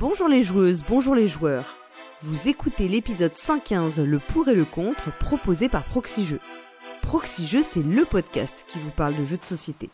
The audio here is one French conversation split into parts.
Bonjour les joueuses, bonjour les joueurs. Vous écoutez l'épisode 115, le pour et le contre, proposé par Proxy Jeux. C'est le podcast qui vous parle de jeux de société.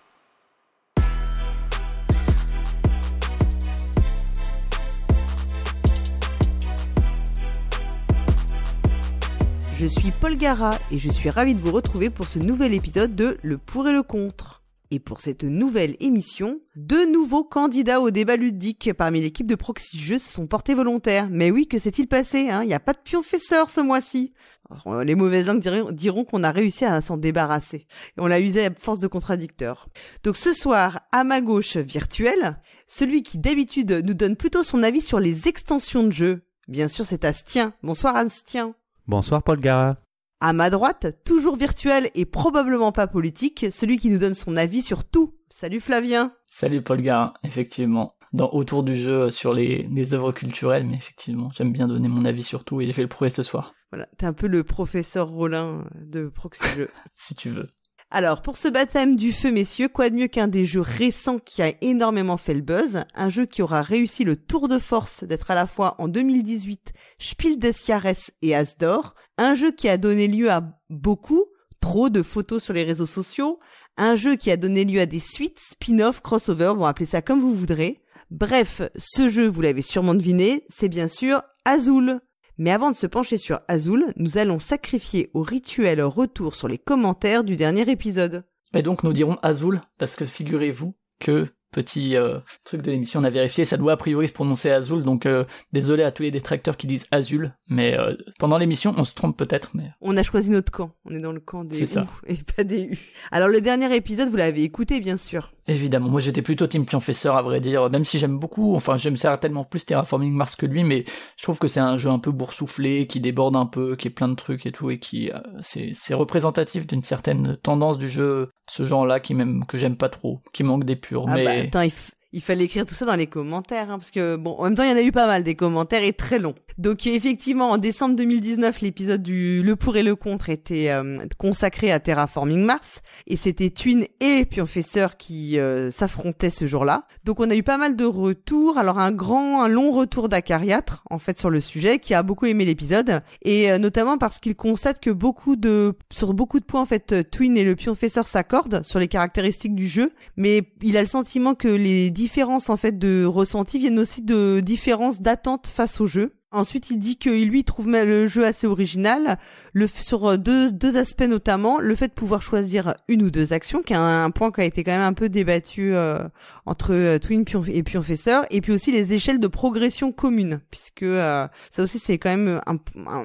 Je suis Paul Gara et je suis ravi de vous retrouver pour ce nouvel épisode de Le pour et le contre. Et pour cette nouvelle émission, deux nouveaux candidats au débat ludique parmi l'équipe de Proxy Jeux se sont portés volontaires. Mais oui, que s'est-il passé hein? Il n'y a pas de pionfesseur ce mois-ci. Alors, les mauvaises langues diront, qu'on a réussi à s'en débarrasser. On l'a usé à force de contradicteurs. Donc ce soir, à ma gauche virtuelle, celui qui d'habitude nous donne plutôt son avis sur les extensions de jeu. Bien sûr, c'est Astien. Bonsoir Astien. Bonsoir Paul Gara. À ma droite, toujours virtuel et probablement pas politique, celui qui nous donne son avis sur tout. Salut Flavien. Salut Paul Garin, effectivement. Dans Autour du jeu sur les, les œuvres culturelles, mais effectivement, j'aime bien donner mon avis sur tout et j'ai fait le prouver ce soir. Voilà, t'es un peu le professeur Rollin de Proxy si tu veux. Alors, pour ce baptême du feu, messieurs, quoi de mieux qu'un des jeux récents qui a énormément fait le buzz, un jeu qui aura réussi le tour de force d'être à la fois en 2018 Spiel des Jahres et Asdor, un jeu qui a donné lieu à beaucoup, trop de photos sur les réseaux sociaux, un jeu qui a donné lieu à des suites, spin-off, crossover, bon, appelez ça comme vous voudrez. Bref, ce jeu, vous l'avez sûrement deviné, c'est bien sûr Azul. Mais avant de se pencher sur Azul, nous allons sacrifier au rituel retour sur les commentaires du dernier épisode. Et donc nous dirons Azul, parce que figurez-vous que petit euh, truc de l'émission, on a vérifié, ça doit a priori se prononcer Azul, donc euh, désolé à tous les détracteurs qui disent Azul, mais euh, pendant l'émission, on se trompe peut-être, mais... On a choisi notre camp, on est dans le camp des C'est ça. et pas des U. Alors le dernier épisode, vous l'avez écouté bien sûr. Évidemment, moi j'étais plutôt Team Pionfesseur à vrai dire, même si j'aime beaucoup, enfin j'aime certainement plus Terraforming Mars que lui, mais je trouve que c'est un jeu un peu boursouflé, qui déborde un peu, qui est plein de trucs et tout, et qui euh, c'est c'est représentatif d'une certaine tendance du jeu, ce genre-là qui même que j'aime pas trop, qui manque d'épure, Ah mais bah attends, il, f- il fallait écrire tout ça dans les commentaires, hein, parce que bon, en même temps, il y en a eu pas mal des commentaires et très longs. Donc effectivement, en décembre 2019, l'épisode du Le pour et le contre était euh, consacré à Terraforming Mars, et c'était Twin et Pionfesseur qui euh, s'affrontaient ce jour-là. Donc on a eu pas mal de retours. Alors un grand, un long retour d'Acariatre en fait sur le sujet, qui a beaucoup aimé l'épisode, et euh, notamment parce qu'il constate que beaucoup de, sur beaucoup de points en fait, Twin et le Pionfesseur s'accordent sur les caractéristiques du jeu, mais il a le sentiment que les différences en fait de ressenti viennent aussi de différences d'attente face au jeu. Ensuite, il dit que lui trouve le jeu assez original, le sur deux, deux aspects notamment, le fait de pouvoir choisir une ou deux actions, qui est un, point qui a été quand même un peu débattu euh, entre euh, Twin et Pionfesseur, et puis aussi les échelles de progression communes, puisque euh, ça aussi c'est quand même un-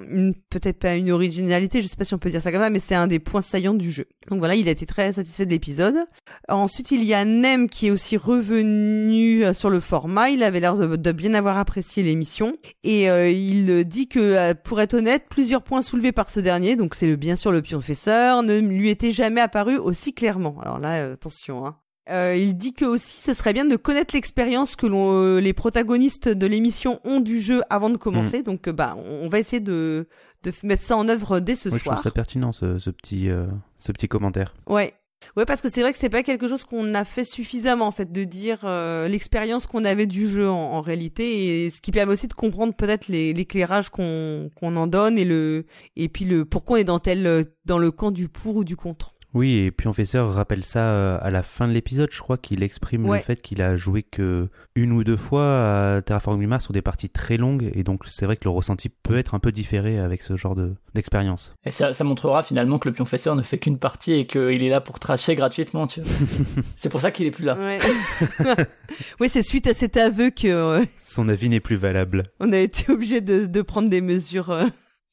une peut-être pas une originalité, je sais pas si on peut dire ça comme ça, mais c'est un des points saillants du jeu. Donc voilà, il a été très satisfait de l'épisode. Ensuite, il y a Nem qui est aussi revenu euh, sur le format. Il avait l'air de, de bien avoir apprécié l'émission. Et euh, il dit que, euh, pour être honnête, plusieurs points soulevés par ce dernier, donc c'est le bien sûr le pionfesseur, ne lui était jamais apparu aussi clairement. Alors là, euh, attention, hein. Euh, il dit que aussi ce serait bien de connaître l'expérience que l'on, les protagonistes de l'émission ont du jeu avant de commencer. Donc euh, bah on va essayer de, mettre ça en œuvre dès ce Moi, je soir. trouve ça pertinent ce, ce petit, ce petit commentaire. Ouais. Ouais, parce que c'est vrai que c'est pas quelque chose qu'on a fait suffisamment en fait de dire euh, l'expérience qu'on avait du jeu en, réalité et ce qui permet aussi de comprendre peut-être l'éclairage qu'on qu'on en donne et le et puis le pourquoi on est dans tel euh, dans le camp du pour ou du contre. Oui, et Pionfesseur rappelle ça euh, à la fin de l'épisode, je crois qu'il exprime Ouais. le fait qu'il a joué que une ou deux fois à Terraforming Mars sur des parties très longues, et donc c'est vrai que le ressenti peut être un peu différé avec ce genre de d'expérience. Et ça, ça montrera finalement que le pionfesseur ne fait qu'une partie et qu'il est là pour tracher gratuitement, tu vois. c'est pour ça qu'il est plus là. Ouais. oui, c'est suite à cet aveu que euh, Son avis n'est plus valable. on a été obligé de, de prendre des mesures. euh.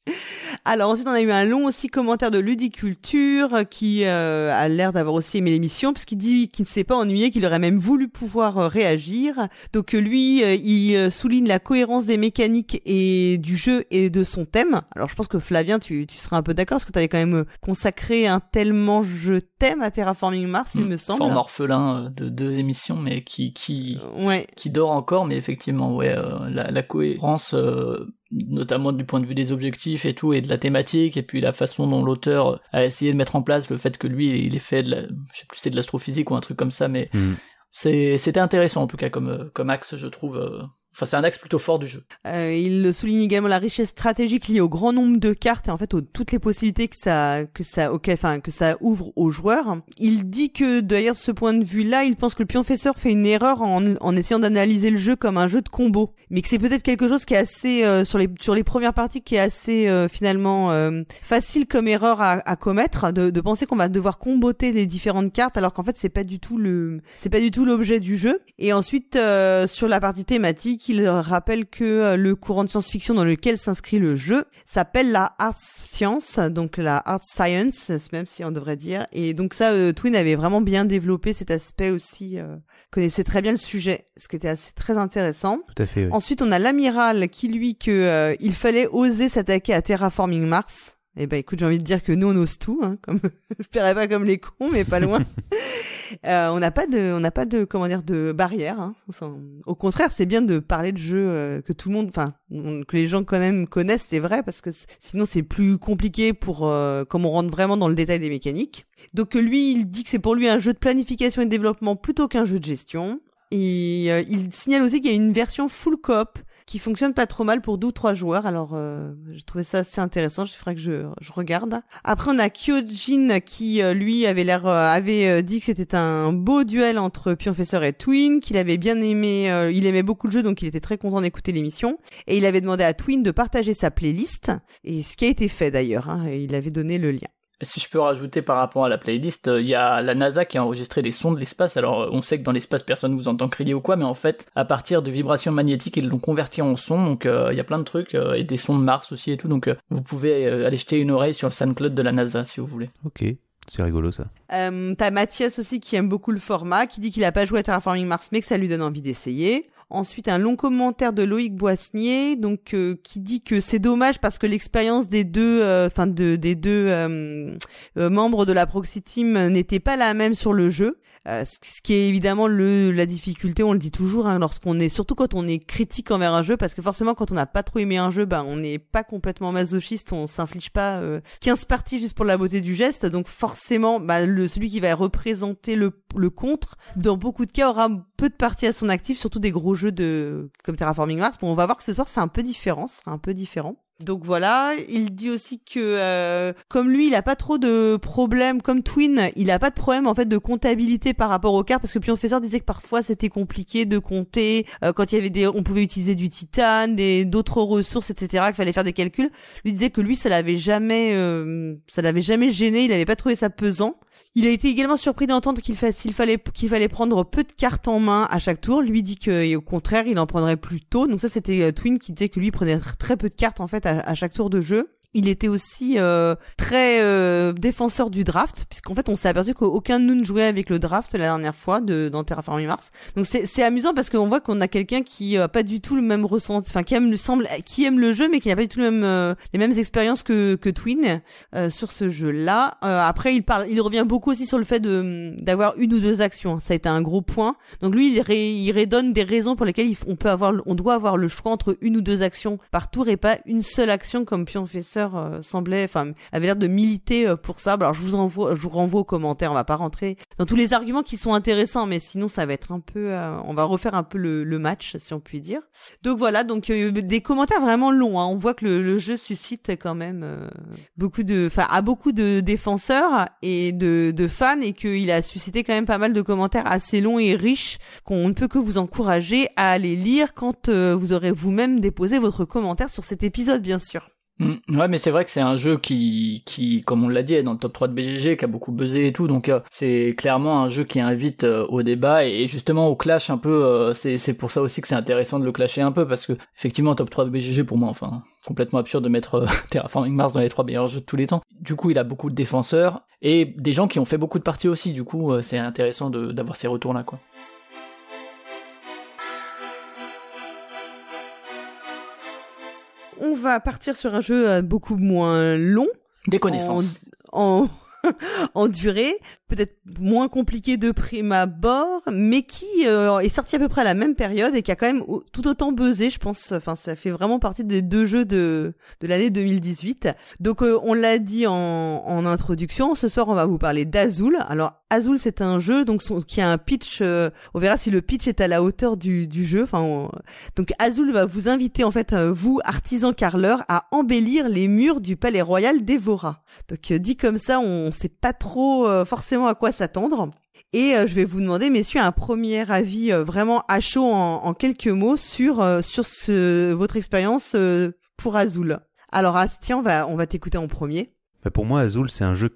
Alors ensuite on a eu un long aussi commentaire de Ludiculture euh, qui euh, a l'air d'avoir aussi aimé l'émission puisqu'il dit qu'il ne s'est pas ennuyé, qu'il aurait même voulu pouvoir euh, réagir. Donc euh, lui il souligne la cohérence des mécaniques et du jeu et de son thème. Alors je pense que Flavien tu, tu seras un peu d'accord parce que tu avais quand même consacré un tellement jeu thème à Terraforming Mars il me semble. Forme orphelin de deux émissions, mais qui, qui, Ouais. qui dort encore, mais effectivement, ouais, la, la cohérence, euh, notamment du point de vue des objectifs et tout, et de la thématique, et puis la façon dont l'auteur a essayé de mettre en place le fait que lui, il est fait de la, je sais plus, c'est de l'astrophysique ou un truc comme ça, mais Hmm. c'est, c'était intéressant en tout cas comme, euh, comme axe, je trouve. Euh, Enfin, c'est un axe plutôt fort du jeu. Euh, il souligne également la richesse stratégique liée au grand nombre de cartes et en fait aux toutes les possibilités que ça que ça auquel enfin que ça ouvre aux joueurs. Il dit que d'ailleurs ce point de vue-là, il pense que le pionfesseur fait une erreur en, en essayant d'analyser le jeu comme un jeu de combo, mais que c'est peut-être quelque chose qui est assez euh, sur les sur les premières parties qui est assez euh, finalement euh, facile comme erreur à, à commettre de, de penser qu'on va devoir comboter les différentes cartes alors qu'en fait c'est pas du tout le c'est pas du tout l'objet du jeu. Et ensuite sur la partie thématique qu'il rappelle que euh, le courant de science-fiction dans lequel s'inscrit le jeu s'appelle la art science, donc la art science, même si on devrait dire. Et donc ça, euh, Twin avait vraiment bien développé cet aspect aussi, euh, connaissait très bien le sujet, ce qui était assez très intéressant. Tout à fait. Oui. Ensuite, on a l'amiral qui lui que euh, il fallait oser s'attaquer à Terraforming Mars. Eh ben écoute, j'ai envie de dire que nous on ose tout, hein, comme je paierais pas comme les cons, mais pas loin. euh, on n'a pas de, on n'a pas de, comment dire, de barrière. Hein. Au contraire, c'est bien de parler de jeux euh, que tout le monde, enfin, que les gens quand même connaissent, c'est vrai, parce que sinon c'est plus compliqué pour, euh, comme on rentre vraiment dans le détail des mécaniques. Donc lui, il dit que c'est pour lui un jeu de planification et de développement plutôt qu'un jeu de gestion. Et euh, il signale aussi qu'il y a une version full coop qui fonctionne pas trop mal pour deux ou trois joueurs. Alors, euh, j'ai trouvé ça assez intéressant. Je ferais que je, je regarde. Après, on a Kyojin qui, euh, lui, avait l'air, euh, avait euh, dit que c'était un beau duel entre Pionfesseur et Twin, qu'il avait bien aimé. euh, il aimait beaucoup le jeu, donc il était très content d'écouter l'émission. Et il avait demandé à Twin de partager sa playlist, et ce qui a été fait d'ailleurs. Hein, il avait donné le lien. Si je peux rajouter par rapport à la playlist, il y a la NASA qui a enregistré des sons de l'espace. Alors on sait que dans l'espace personne vous entend crier ou quoi, mais en fait à partir de vibrations magnétiques ils l'ont converti en son. Donc il y a plein de trucs euh, et des sons de Mars aussi et tout. Donc euh, vous pouvez euh, aller jeter une oreille sur le SoundCloud de la NASA si vous voulez. Ok. C'est rigolo ça. Euh, T'as Mathias aussi qui aime beaucoup le format, qui dit qu'il a pas joué à Terraforming Mars mais que ça lui donne envie d'essayer. Ensuite, un long commentaire de Loïc Boissnier, donc euh, qui dit que c'est dommage parce que l'expérience des deux, enfin de des deux euh, euh, membres de la Proxy Team n'était pas la même sur le jeu. Euh, ce qui est évidemment le la difficulté, on le dit toujours, hein, lorsqu'on est, surtout quand on est critique envers un jeu, parce que forcément quand on n'a pas trop aimé un jeu, ben on n'est pas complètement masochiste, on s'inflige pas euh, 15 parties juste pour la beauté du geste, donc forcément, bah, le celui qui va représenter le le contre, dans beaucoup de cas, aura peu de parties à son actif, surtout des gros jeux de comme Terraforming Mars. Bon, on va voir que ce soir c'est un peu différent, c'est un peu différent. Donc voilà, il dit aussi que euh, comme lui, il a pas trop de problèmes, comme Twin, il a pas de problème en fait de comptabilité par rapport aux cartes parce que Pionfesseur disait que parfois c'était compliqué de compter euh, quand il y avait des, on pouvait utiliser du titane, des d'autres ressources, etc. Qu'il fallait faire des calculs. Lui disait que lui, ça l'avait jamais, euh, ça l'avait jamais gêné, il avait pas trouvé ça pesant. Il a été également surpris d'entendre qu'il fa fallait fallait prendre peu de cartes en main à chaque tour. Lui dit que au contraire, il en prendrait plus tôt. Donc ça, c'était euh, Twin qui disait que lui prenait très peu de cartes en fait à chaque tour de jeu. Il était aussi euh, très euh, défenseur du draft, puisqu'en fait on s'est aperçu qu'aucun de nous ne jouait avec le draft la dernière fois de dans Terraforming Mars. Donc c'est amusant parce qu'on voit qu'on a quelqu'un qui a pas du tout le même ressenti, enfin qui aime semble qui aime le jeu mais qui n'a pas du tout le même euh, les mêmes expériences que que Twin euh, sur ce jeu-là. Euh, après il parle, il revient beaucoup aussi sur le fait de d'avoir une ou deux actions. Ça a été un gros point. Donc lui il, ré, il redonne des raisons pour lesquelles il, on peut avoir on doit avoir le choix entre une ou deux actions par tour et pas une seule action comme Pionfesseur euh, semblait, enfin, avait l'air de militer euh, pour ça. Alors je vous envoie, je vous renvoie aux commentaires. On va pas rentrer dans tous les arguments qui sont intéressants, mais sinon ça va être un peu, euh, on va refaire un peu le, le, match, si on peut dire. Donc voilà, donc des commentaires vraiment longs. Hein. On voit que le, le, jeu suscite quand même beaucoup de, enfin, a beaucoup de défenseurs et de, de fans, et qu'il a suscité quand même pas mal de commentaires assez longs et riches qu'on ne peut que vous encourager à aller lire quand vous aurez vous-même déposé votre commentaire sur cet épisode, bien sûr. Mmh, ouais, mais c'est vrai que c'est un jeu qui, qui, comme on l'a dit, est dans le top 3 de BGG, qui a beaucoup buzzé et tout, donc euh, c'est clairement un jeu qui invite euh, au débat et, justement au clash un peu. Euh, c'est, pour ça aussi que c'est intéressant de le clasher un peu parce que effectivement top 3 de BGG pour moi, enfin complètement absurde de mettre Terraforming Mars dans les trois meilleurs jeux de tous les temps. Du coup, il a beaucoup de défenseurs et des gens qui ont fait beaucoup de parties aussi. Du coup, c'est intéressant d'avoir ces retours là, quoi. On va partir sur un jeu beaucoup moins long. Des connaissances. En, en, en durée, peut-être moins compliqué de prime abord, mais qui euh, est sorti à peu près à la même période et qui a quand même tout autant buzzé, je pense. Enfin, ça fait vraiment partie des deux jeux de, de l'année 2018. Donc, euh, on l'a dit en, en introduction, ce soir, on va vous parler d'Azul. Alors, Azul, c'est un jeu donc qui a un pitch. Euh, on verra si le pitch est à la hauteur du, jeu. Enfin, donc Azul va vous inviter en fait, euh, vous artisan carleur, à embellir les murs du palais royal d'Evora. Donc euh, dit comme ça, on sait pas trop forcément à quoi s'attendre. Et je vais vous demander, messieurs, un premier avis vraiment à chaud en, quelques mots sur sur votre expérience pour Azul. Alors Astien, va on va t'écouter en premier. Bah, pour moi, Azul, c'est un jeu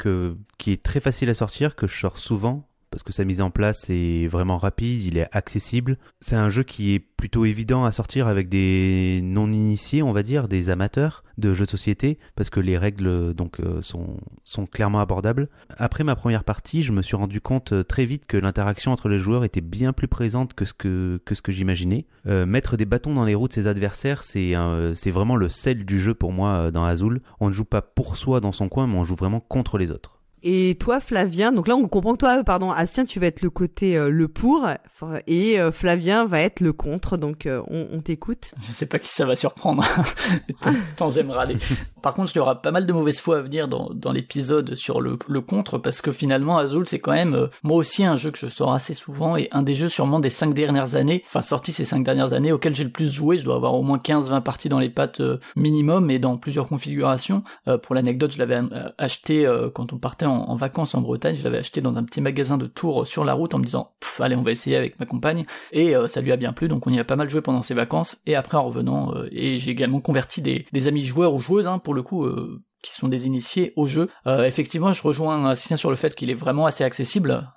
qui est très facile à sortir, que je sors souvent, parce que sa mise en place est vraiment rapide, il est accessible. C'est un jeu qui est plutôt évident à sortir avec des non-initiés, on va dire, des amateurs de jeux de société, parce que les règles donc euh, sont, clairement abordables. Après ma première partie, je me suis rendu compte euh, très vite que l'interaction entre les joueurs était bien plus présente que ce que, j'imaginais. Euh, mettre des bâtons dans les roues de ses adversaires, c'est c'est vraiment le sel du jeu pour moi dans Azul. On ne joue pas pour soi dans son coin, mais on joue vraiment contre les autres. Et toi, Flavien, donc là on comprend que toi, pardon, Astien, tu vas être le côté euh, le pour, et euh, Flavien va être le contre, donc euh, on, t'écoute. Je sais pas qui ça va surprendre, tant j'aime râler. Par contre, il y aura pas mal de mauvaise foi à venir dans, dans l'épisode sur le, le contre, parce que finalement, Azul, c'est quand même, moi aussi, un jeu que je sors assez souvent, et un des jeux sûrement des cinq dernières années, enfin sorti ces cinq dernières années, auxquels j'ai le plus joué, je dois avoir au moins 15-20 parties dans les pattes minimum, et dans plusieurs configurations. pour l'anecdote, je l'avais acheté quand on partait en, vacances en Bretagne, je l'avais acheté dans un petit magasin de tours sur la route en me disant allez on va essayer avec ma compagne. Et euh, ça lui a bien plu donc on y a pas mal joué pendant ses vacances. Et après en revenant euh, et j'ai également converti des, amis joueurs ou joueuses hein, pour le coup euh, qui sont des initiés au jeu. effectivement, je rejoins Sylvain sur le fait qu'il est vraiment assez accessible.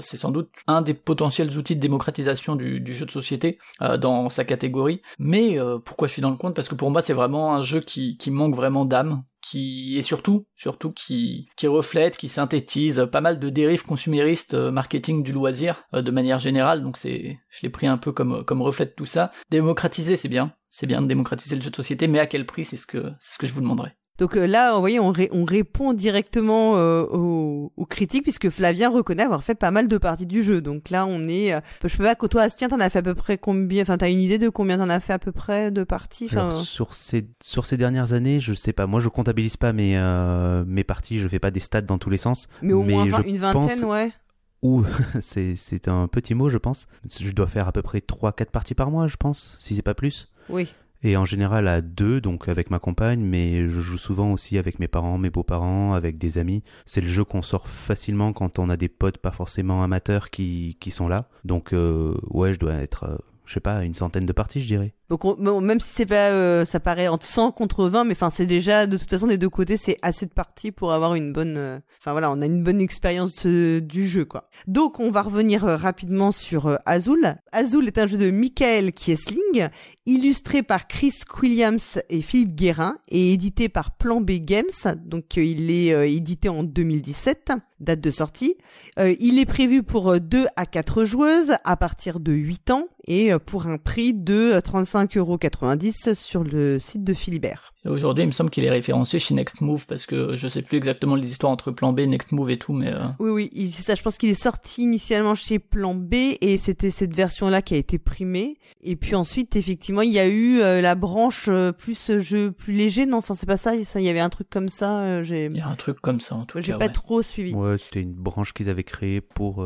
c'est sans doute un des potentiels outils de démocratisation du, du jeu de société dans sa catégorie. Mais pourquoi je suis dans le compte? Parce que pour moi, c'est vraiment un jeu qui, qui manque vraiment d'âme, qui et surtout surtout qui qui reflète, qui synthétise pas mal de dérives consuméristes euh, marketing du loisir euh, de manière générale. Donc c'est je l'ai pris un peu comme comme reflet de tout ça. Démocratiser c'est bien, c'est bien de démocratiser le jeu de société, mais à quel prix? C'est ce que c'est ce que je vous demanderai. Donc euh, là, vous voyez, on, on répond directement euh, aux, aux, critiques puisque Flavien reconnaît avoir fait pas mal de parties du jeu. Donc là, on est, euh, je peux pas que toi, Astien, t'en as fait à peu près combien Enfin, t'as une idée de combien t'en as fait à peu près de parties enfin, Sur ces sur ces dernières années, je sais pas. Moi, je comptabilise pas mes mes parties. Je fais pas des stats dans tous les sens. Mais au moins une vingtaine, ouais. Ou c'est c'est un petit mot, je pense. Je dois faire à peu près trois quatre parties par mois, je pense, si c'est pas plus. Oui et en général à deux, donc avec ma compagne, mais je joue souvent aussi avec mes parents, mes beaux-parents, avec des amis. C'est le jeu qu'on sort facilement quand on a des potes pas forcément amateurs qui, qui sont là. Donc euh, ouais, je dois être, euh, je sais pas, une centaine de parties, je dirais. Donc même si c'est pas, euh, ça paraît entre 100 contre 20, mais enfin c'est déjà de toute façon des deux côtés c'est assez de parties pour avoir une bonne, euh, enfin voilà, on a une bonne expérience euh, du jeu quoi. Donc on va revenir rapidement sur Azul. Azul est un jeu de Michael Kiesling, illustré par Chris Williams et Philippe Guérin et édité par Plan B Games. Donc il est édité en 2017 date de sortie. il est prévu pour 2 à 4 joueuses à partir de 8 ans et pour un prix de 35 5,90€ sur le site de Philibert. Aujourd'hui, il me semble qu'il est référencé chez Next Move parce que je sais plus exactement les histoires entre Plan B, Next Move et tout, mais. Euh, oui, oui, c'est ça. Je pense qu'il est sorti initialement chez Plan B et c'était cette version-là qui a été primée. Et puis ensuite, effectivement, il y a eu euh, la branche euh, plus jeu plus léger. Non, enfin c'est pas ça. Ça, il y avait un truc comme ça. j'ai. Il y a un truc comme ça en tout cas. J'ai pas trop suivi. Ouais, c'était une branche qu'ils avaient créée pour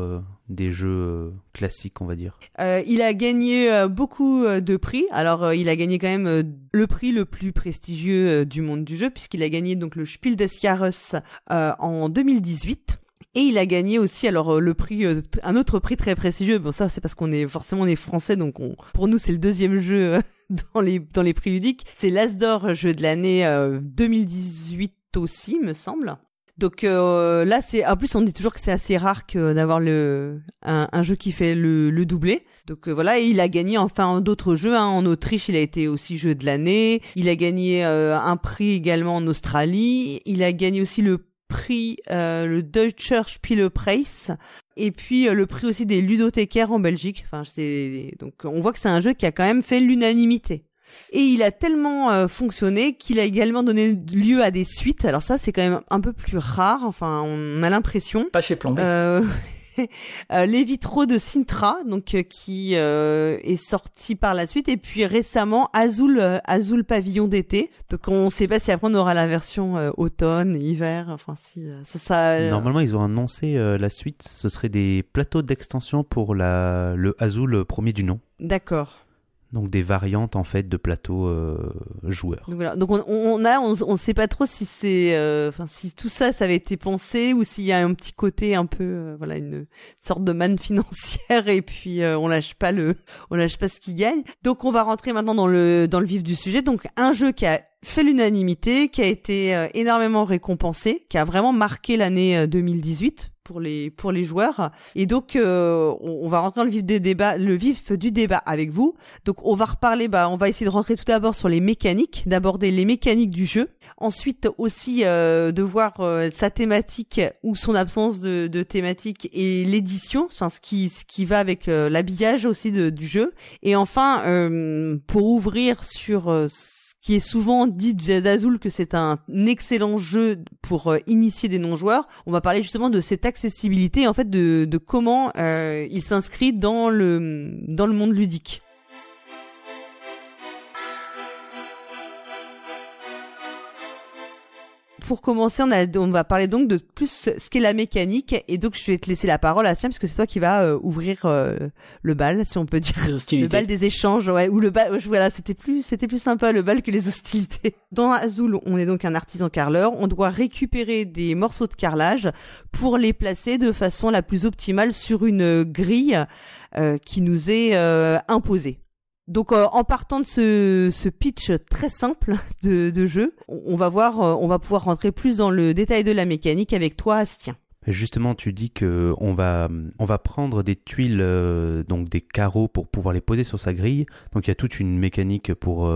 des jeux classiques, on va dire. il a gagné beaucoup de prix. Alors, il a gagné quand même le prix le plus prestigieux euh, du monde du jeu puisqu'il a gagné donc le Spiel des Jahres euh, en 2018. Et il a gagné aussi alors euh, le prix un autre prix très prestigieux. Bon ça c'est parce qu'on est forcément on est français donc on pour nous c'est le deuxième jeu dans les dans les prix ludiques. C'est l'Asdor jeu de l'année 2018 aussi me semble. Donc euh, là, c'est en plus on dit toujours que c'est assez rare que d'avoir le un, jeu qui fait le, le doublé. Donc euh, voilà, et il a gagné enfin d'autres jeux. Hein. En Autriche, il a été aussi jeu de l'année. Il a gagné euh, un prix également en Australie. Il a gagné aussi le prix le Deutscher Spielepreis et puis le prix aussi des ludothécaires en Belgique. Enfin, c'est donc on voit que c'est un jeu qui a quand même fait l'unanimité. Et il a tellement euh, fonctionné qu'il a également donné lieu à des suites. Alors ça, c'est quand même un peu plus rare. Enfin, on a l'impression. Pas chez Plan euh, les vitraux de Sintra, donc qui est sorti par la suite, et puis récemment Azul, Azul Pavillon d'été. Donc on ne sait pas si après on aura la version automne, hiver, enfin si ça. ça Normalement ils ont annoncé la suite, ce serait des plateaux d'extension pour la le Azul premier du nom. D'accord donc des variantes en fait de plateaux euh, joueurs. Donc, voilà. on, on a, on, on sait pas trop si c'est, euh, enfin si tout ça, ça avait été pensé ou s'il y a un petit côté un peu, euh, voilà, une, sorte de manne financière et puis on lâche pas le, on lâche pas ce qui gagne. Donc on va rentrer maintenant dans le dans le vif du sujet. Donc un jeu qui a fait l'unanimité, qui a été énormément récompensé, qui a vraiment marqué l'année 2018 pour les pour les joueurs. Et donc euh, on, va rentrer dans le vif des débats, le vif du débat avec vous. Donc on va reparler, bah on va essayer de rentrer tout d'abord sur les mécaniques, d'aborder les mécaniques du jeu. Ensuite aussi euh, de voir euh, sa thématique ou son absence de, de thématique et l'édition, enfin ce qui ce qui va avec l'habillage aussi de, du jeu. Et enfin pour ouvrir sur qui est souvent dit d'Azul que c'est un excellent jeu pour euh, initier des non-joueurs. On va parler justement de cette accessibilité, en fait, de, de comment euh, il s'inscrit dans le dans le monde ludique. Pour commencer, on, a, on va parler donc de plus ce qu'est la mécanique. Et donc, je vais te laisser la parole, à Siam, parce que c'est toi qui vas euh, ouvrir euh, le bal, si on peut dire. Le bal des échanges, ouais. Ou le bal, voilà, c'était plus, c'était plus sympa le bal que les hostilités. Dans Azul, on est donc un artisan carreleur. On doit récupérer des morceaux de carrelage pour les placer de façon la plus optimale sur une grille euh, qui nous est imposée. Donc euh, en partant de ce, pitch très simple de, de jeu, on, va voir, euh, on va pouvoir rentrer plus dans le détail de la mécanique avec toi, Astien. Justement, tu dis que on va prendre des tuiles euh, donc des carreaux pour pouvoir les poser sur sa grille. Donc il y a toute une mécanique pour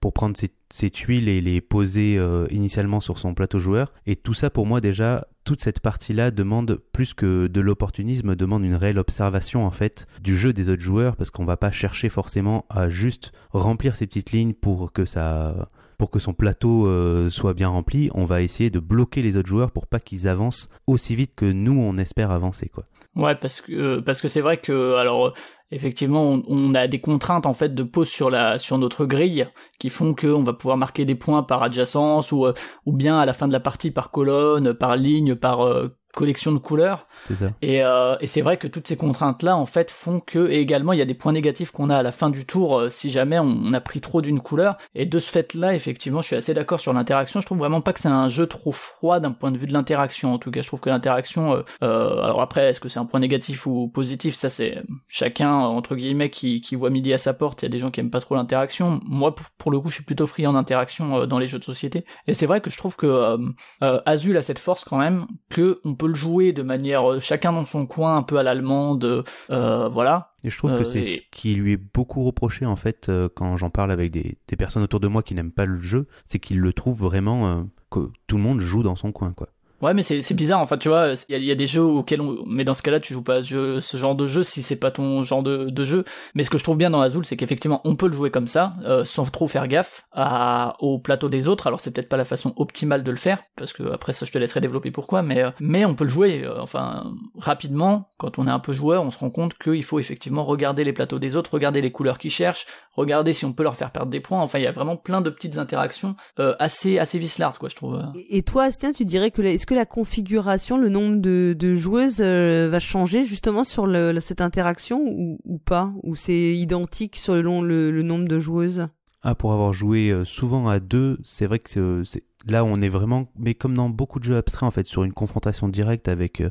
pour prendre ces, ces, tuiles et les poser initialement sur son plateau joueur. Et tout ça pour moi déjà toute cette partie-là demande plus que de l'opportunisme, demande une réelle observation en fait du jeu des autres joueurs parce qu'on va pas chercher forcément à juste remplir ces petites lignes pour que ça pour que son plateau euh, soit bien rempli, on va essayer de bloquer les autres joueurs pour pas qu'ils avancent aussi vite que nous on espère avancer quoi. Ouais, parce que euh, c'est vrai que alors effectivement, on, a des contraintes en fait de pose sur la sur notre grille qui font qu'on va pouvoir marquer des points par adjacence ou euh, bien à la fin de la partie par colonne, par ligne, par euh, collection de couleurs. Ça. Et, euh, et c'est vrai que toutes ces contraintes-là, en fait, font que, et également, il y a des points négatifs qu'on a à la fin du tour euh, si jamais on, a pris trop d'une couleur. Et de ce fait-là, effectivement, je suis assez d'accord sur l'interaction. Je trouve vraiment pas que c'est un jeu trop froid d'un point de vue de l'interaction. En tout cas, je trouve que l'interaction, euh, euh alors après, est-ce que c'est un point négatif ou positif? Ça, c'est chacun entre guillemets qui, qui voit midi à sa porte. Il y a des gens qui aiment pas trop l'interaction. Moi, pour, le coup, je suis plutôt friand d'interaction dans les jeux de société. Et c'est vrai que je trouve que Azul a cette force quand même que on peut le jouer de manière euh, chacun dans son coin, un peu à l'allemande, euh, voilà. Et je trouve que c'est euh, ce qui lui est beaucoup reproché en fait quand j'en parle avec des, des, personnes autour de moi qui n'aiment pas le jeu, c'est qu'ils le trouvent vraiment que tout le monde joue dans son coin quoi. Ouais, mais c'est bizarre, enfin, tu vois, il y, a des jeux auxquels on... Mais dans ce cas-là, tu joues pas ce, genre de jeu si c'est pas ton genre de, de, jeu. Mais ce que je trouve bien dans Azul, c'est qu'effectivement, on peut le jouer comme ça, euh, sans trop faire gaffe à... au plateau des autres. Alors, c'est peut-être pas la façon optimale de le faire, parce que après ça, je te laisserai développer pourquoi, mais, euh, mais on peut le jouer, euh, enfin, rapidement, quand on est un peu joueur, on se rend compte qu'il faut effectivement regarder les plateaux des autres, regarder les couleurs qu'ils cherchent, regarder si on peut leur faire perdre des points. Enfin, il y a vraiment plein de petites interactions assez, assez vislardes, quoi, je trouve. Et toi, Astien, tu dirais que est-ce que la configuration le nombre de, joueuses euh, va changer justement sur cette interaction ou, pas? Ou c'est identique sur le, le, nombre de joueuses? Ah, pour avoir joué euh, souvent à deux, c'est vrai que euh, là on est vraiment, mais comme dans beaucoup de jeux abstraits en fait, sur une confrontation directe avec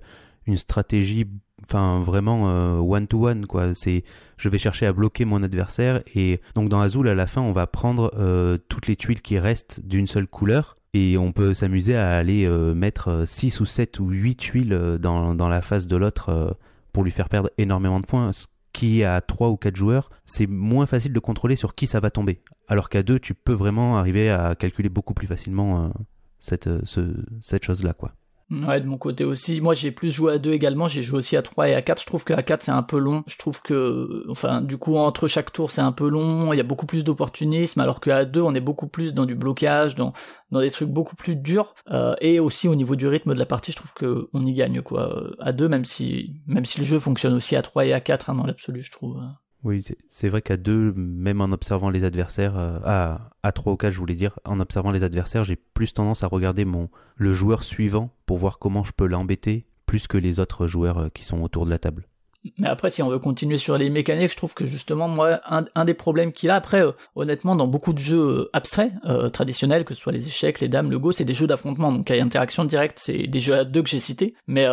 une stratégie, enfin vraiment one to one quoi. C'est, je vais chercher à bloquer mon adversaire et donc dans Azul à la fin on va prendre toutes les tuiles qui restent d'une seule couleur et on peut s'amuser à aller euh, mettre 6 euh, ou 7 ou 8 tuiles euh, dans, la face de l'autre pour lui faire perdre énormément de points. Ce qui à 3 ou 4 joueurs, c'est moins facile de contrôler sur qui ça va tomber. Alors qu'à 2, tu peux vraiment arriver à calculer beaucoup plus facilement cette, ce, cette chose-là. quoi. Ouais, de mon côté aussi. Moi, j'ai plus joué à 2 également. J'ai joué aussi à 3 et à 4. Je trouve qu'à 4, c'est un peu long. Je trouve que, enfin, du coup, entre chaque tour, c'est un peu long. Il y a beaucoup plus d'opportunisme, alors qu'à 2, on est beaucoup plus dans du blocage, dans, dans des trucs beaucoup plus durs. Euh, et aussi, au niveau du rythme de la partie, je trouve que on y gagne, quoi. À 2, même si, même si le jeu fonctionne aussi à 3 et à 4, hein, dans l'absolu, je trouve. Oui, c'est vrai qu'à deux, même en observant les adversaires, euh, à, à trois ou quatre, je voulais dire, en observant les adversaires, j'ai plus tendance à regarder mon le joueur suivant pour voir comment je peux l'embêter, plus que les autres joueurs euh, qui sont autour de la table. Mais après, si on veut continuer sur les mécaniques, je trouve que justement, moi, un, des problèmes qu'il a, après, euh, honnêtement, dans beaucoup de jeux euh, abstraits, euh, traditionnels, que ce soit les échecs, les dames, le go, c'est des jeux d'affrontement, donc a interaction directe, c'est des jeux à deux que j'ai cités, mais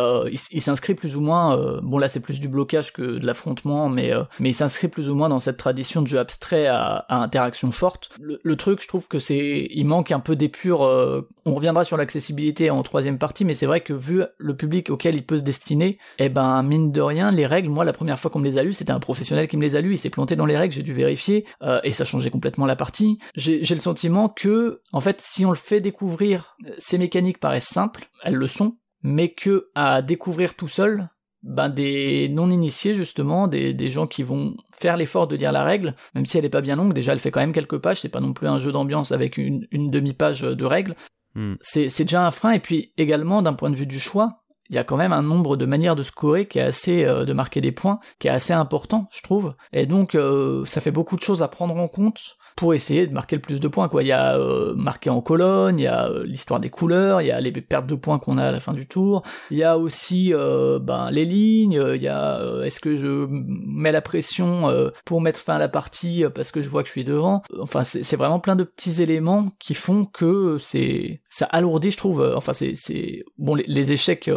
il, s'inscrit plus ou moins, bon là c'est plus du blocage que de l'affrontement, mais mais il s'inscrit plus ou moins dans cette tradition de jeu abstrait à, interaction forte. Le, truc, je trouve que c'est, il manque un peu d'épure. on reviendra sur l'accessibilité en troisième partie, mais c'est vrai que vu le public auquel il peut se destiner, eh ben mine de rien, les règles moi, la première fois qu'on me les a lus, c'était un professionnel qui me les a lus, il s'est planté dans les règles, j'ai dû vérifier, euh, et ça changeait complètement la partie. J'ai le sentiment que, en fait, si on le fait découvrir, euh, ces mécaniques paraissent simples, elles le sont, mais que à découvrir tout seul, ben des non-initiés justement, des, des gens qui vont faire l'effort de lire la règle, même si elle est pas bien longue, déjà elle fait quand même quelques pages, c'est pas non plus un jeu d'ambiance avec une, une demi-page de règles, hmm. c'est déjà un frein, et puis également d'un point de vue du choix, il y a quand même un nombre de manières de scorer qui est assez euh, de marquer des points qui est assez important je trouve. Et donc euh, ça fait beaucoup de choses à prendre en compte pour essayer de marquer le plus de points quoi. Il y a euh, marqué en colonne il y a l'histoire des couleurs il y a les pertes de points qu'on a à la fin du tour. Il y a aussi ben les lignes il y a est-ce que je mets la pression pour mettre fin à la partie parce que je vois que je suis devant. Enfin c'est vraiment plein de petits éléments qui font que c'est ça alourdit je trouve. Enfin c'est c'est bon les échecs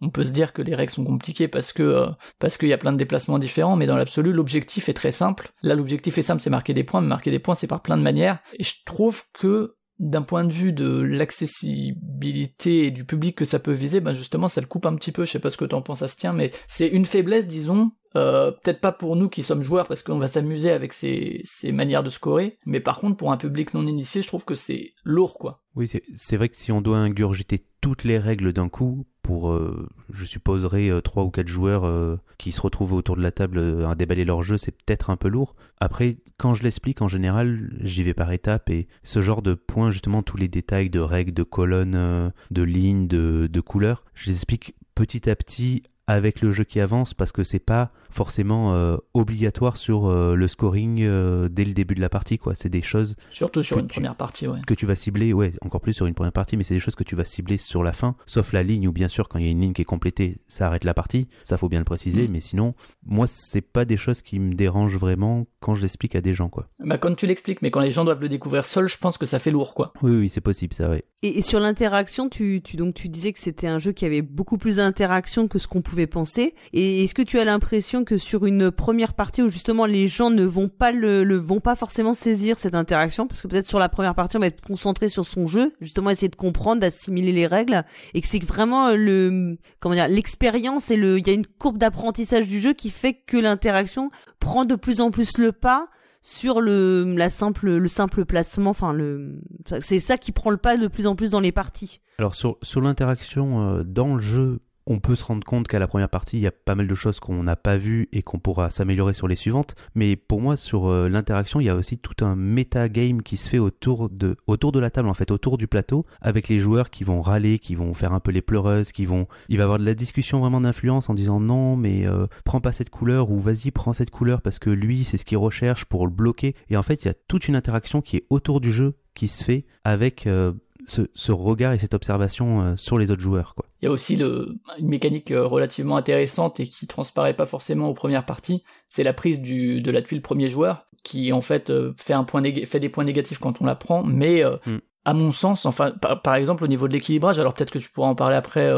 on peut se dire que les règles sont compliquées parce que euh, parce qu'il y a plein de déplacements différents, mais dans l'absolu, l'objectif est très simple. Là, l'objectif est simple, c'est marquer des points, mais marquer des points, c'est par plein de manières. Et je trouve que d'un point de vue de l'accessibilité et du public que ça peut viser, ben justement, ça le coupe un petit peu. Je sais pas ce que t'en penses, à ce tien, mais c'est une faiblesse, disons, euh, peut-être pas pour nous qui sommes joueurs parce qu'on va s'amuser avec ces, ces manières de scorer, mais par contre pour un public non initié, je trouve que c'est lourd quoi. Oui, c'est vrai que si on doit ingurgiter toutes les règles d'un coup pour, euh, je supposerais, euh, trois ou quatre joueurs qui se retrouvent autour de la table à déballer leur jeu, c'est peut-être un peu lourd. Après, quand je l'explique, en général, j'y vais par étapes et ce genre de points, justement, tous les détails de règles, de colonnes, de lignes, de, de couleurs, je les explique petit à petit avec le jeu qui avance parce que c'est pas forcément euh, obligatoire sur euh, le scoring euh, dès le début de la partie quoi. C'est des choses surtout sur une première partie ouais. que tu vas cibler ouais encore plus sur une première partie mais c'est des choses que tu vas cibler sur la fin sauf la ligne ou bien sûr quand il y a une ligne qui est complétée ça arrête la partie. Ça faut bien le préciser mm. mais sinon moi c'est pas des choses qui me dérangent vraiment quand je l'explique à des gens quoi. Bah quand tu l'expliques mais quand les gens doivent le découvrir seul je pense que ça fait lourd quoi. Oui oui c'est possible ça ouais. Et, sur l'interaction tu, tu donc tu disais que c'était un jeu qui avait beaucoup plus d'interaction que ce qu'on pouvait penser et est-ce que tu as l'impression que sur une première partie où justement les gens ne vont pas le, vont pas forcément saisir cette interaction parce que peut-être sur la première partie on va être concentré sur son jeu, justement essayer de comprendre, d'assimiler les règles et que c'est vraiment euh, le comment dire l'expérience et le il y a une courbe d'apprentissage du jeu qui fait que l'interaction prend de plus en plus le pas sur le la simple le simple placement enfin le c'est ça qui prend le pas de plus en plus dans les parties. Alors sur sur l'interaction euh, dans le jeu on peut se rendre compte qu'à la première partie, il y a pas mal de choses qu'on n'a pas vues et qu'on pourra s'améliorer sur les suivantes. Mais pour moi, sur euh, l'interaction, il y a aussi tout un metagame qui se fait autour de, autour de la table, en fait, autour du plateau, avec les joueurs qui vont râler, qui vont faire un peu les pleureuses, qui vont, il va y avoir de la discussion vraiment d'influence en disant non, mais euh, prends pas cette couleur ou vas-y, prends cette couleur parce que lui, c'est ce qu'il recherche pour le bloquer. Et en fait, il y a toute une interaction qui est autour du jeu qui se fait avec euh, ce, regard et cette observation euh, sur les autres joueurs. Quoi. Il y a aussi le, une mécanique euh, relativement intéressante et qui transparaît pas forcément aux premières parties, c'est la prise du, de la tuile premier joueur, qui en fait euh, fait, un point fait des points négatifs quand on la prend, mais mm. à mon sens, enfin par, exemple au niveau de l'équilibrage, alors peut-être que tu pourras en parler après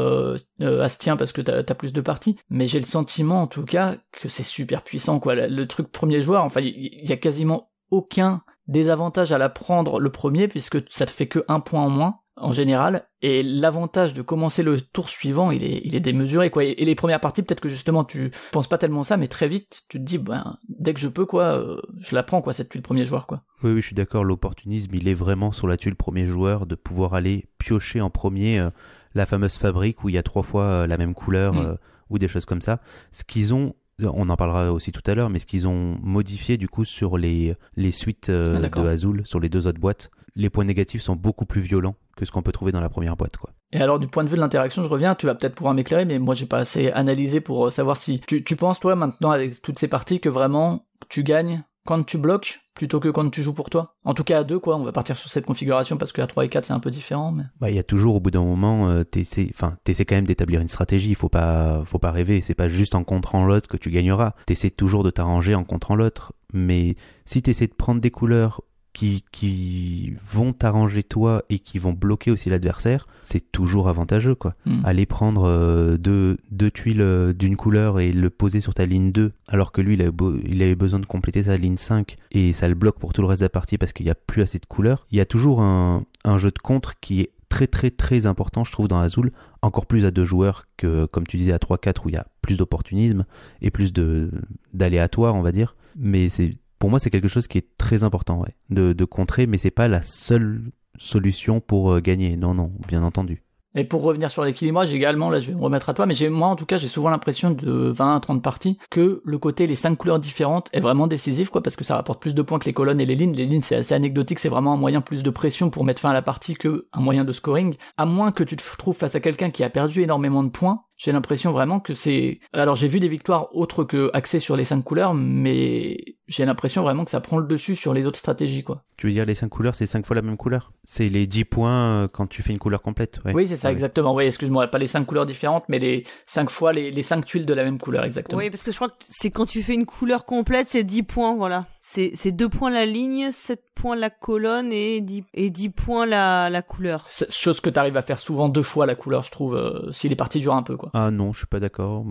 Astien parce que t'as as plus de parties, mais j'ai le sentiment en tout cas que c'est super puissant quoi. Le, truc premier joueur, enfin il y a quasiment aucun des avantages à la prendre le premier puisque ça te fait que un point en moins en général et l'avantage de commencer le tour suivant il est il est démesuré quoi et les premières parties peut-être que justement tu penses pas tellement ça mais très vite tu te dis ben dès que je peux quoi euh, je la prends quoi cette tuile premier joueur quoi oui oui je suis d'accord l'opportunisme il est vraiment sur la tuile premier joueur de pouvoir aller piocher en premier euh, la fameuse fabrique où il y a trois fois la même couleur Mm. ou des choses comme ça. Ce qu'ils ont on en parlera aussi tout à l'heure, mais ce qu'ils ont modifié du coup sur les, les suites euh, Ah, de Azul, sur les deux autres boîtes, les points négatifs sont beaucoup plus violents que ce qu'on peut trouver dans la première boîte. Quoi. Et alors du point de vue de l'interaction, je reviens, tu vas peut-être pouvoir m'éclairer, mais moi j'ai pas assez analysé pour euh, savoir si tu, tu penses toi maintenant avec toutes ces parties que vraiment tu gagnes quand tu bloques plutôt que quand tu joues pour toi. En tout cas à deux quoi, on va partir sur cette configuration parce que à 3 et 4 c'est un peu différent Bah, il y a toujours au bout d'un moment, euh, t'essaies, enfin, t'essaies quand même d'établir une stratégie. Il faut pas, faut pas rêver. C'est pas juste en contrant l'autre que tu gagneras. T'essaies toujours de t'arranger en contrant l'autre. Mais si t'essaies de prendre des couleurs qui, qui vont t'arranger toi et qui vont bloquer aussi l'adversaire, c'est toujours avantageux, quoi. Hmm. Aller prendre euh, deux, deux tuiles euh, d'une couleur et le poser sur ta ligne 2, alors que lui, il avait, beau- il avait besoin de compléter sa ligne 5 et ça le bloque pour tout le reste de la partie parce qu'il n'y a plus assez de couleurs. Il y a toujours un, un jeu de contre qui est très très très important, je trouve, dans Azul, encore plus à deux joueurs que, comme tu disais, à 3-4 où il y a plus d'opportunisme et plus de d'aléatoire, on va dire. Mais c'est pour moi, c'est quelque chose qui est très important, ouais, de, contrer, mais c'est pas la seule solution pour euh, gagner. Non, non, bien entendu. Et pour revenir sur l'équilibrage également, là je vais me remettre à toi, mais j'ai moi en tout cas j'ai souvent l'impression de 20 à 30 parties que le côté les cinq couleurs différentes est vraiment décisif quoi parce que ça rapporte plus de points que les colonnes et les lignes. Les lignes c'est assez anecdotique, c'est vraiment un moyen plus de pression pour mettre fin à la partie que un moyen de scoring. À moins que tu te trouves face à quelqu'un qui a perdu énormément de points, j'ai l'impression vraiment que c'est. Alors j'ai vu des victoires autres que axées sur les cinq couleurs, mais j'ai l'impression vraiment que ça prend le dessus sur les autres stratégies quoi. Tu veux dire les 5 couleurs, c'est 5 fois la même couleur? C'est les 10 points euh, quand tu fais une couleur complète, ouais. Oui c'est ça Ouais. exactement. Oui excuse-moi, pas les cinq couleurs différentes, mais les cinq fois les, les cinq tuiles de la même couleur exactement. Oui, parce que je crois que c'est quand tu fais une couleur complète, c'est 10 points, voilà. C'est c'est 2 points la ligne, 7 points la colonne et 10, et 10 points la, la couleur. C'est- chose que t'arrives à faire souvent deux fois la couleur, je trouve, euh, si les parties durent un peu, quoi. Ah non, je suis pas d'accord.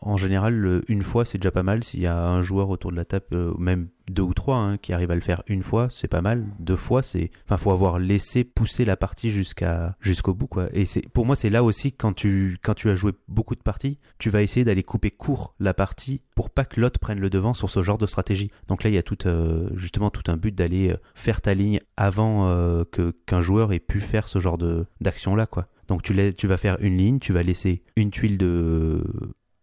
En général, une fois, c'est déjà pas mal. S'il y a un joueur autour de la table, euh, même deux ou trois, hein, qui arrivent à le faire une fois, c'est pas mal. Deux fois, c'est, enfin, faut avoir laissé pousser la partie jusqu'à jusqu'au bout, quoi. Et c'est, pour moi, c'est là aussi quand tu quand tu as joué beaucoup de parties, tu vas essayer d'aller couper court la partie pour pas que l'autre prenne le devant sur ce genre de stratégie. Donc là, il y a tout euh, justement tout un but d'aller euh, faire ta ligne avant euh, que qu'un joueur ait pu faire ce genre de d'action là, quoi. Donc tu, tu vas faire une ligne, tu vas laisser une tuile de,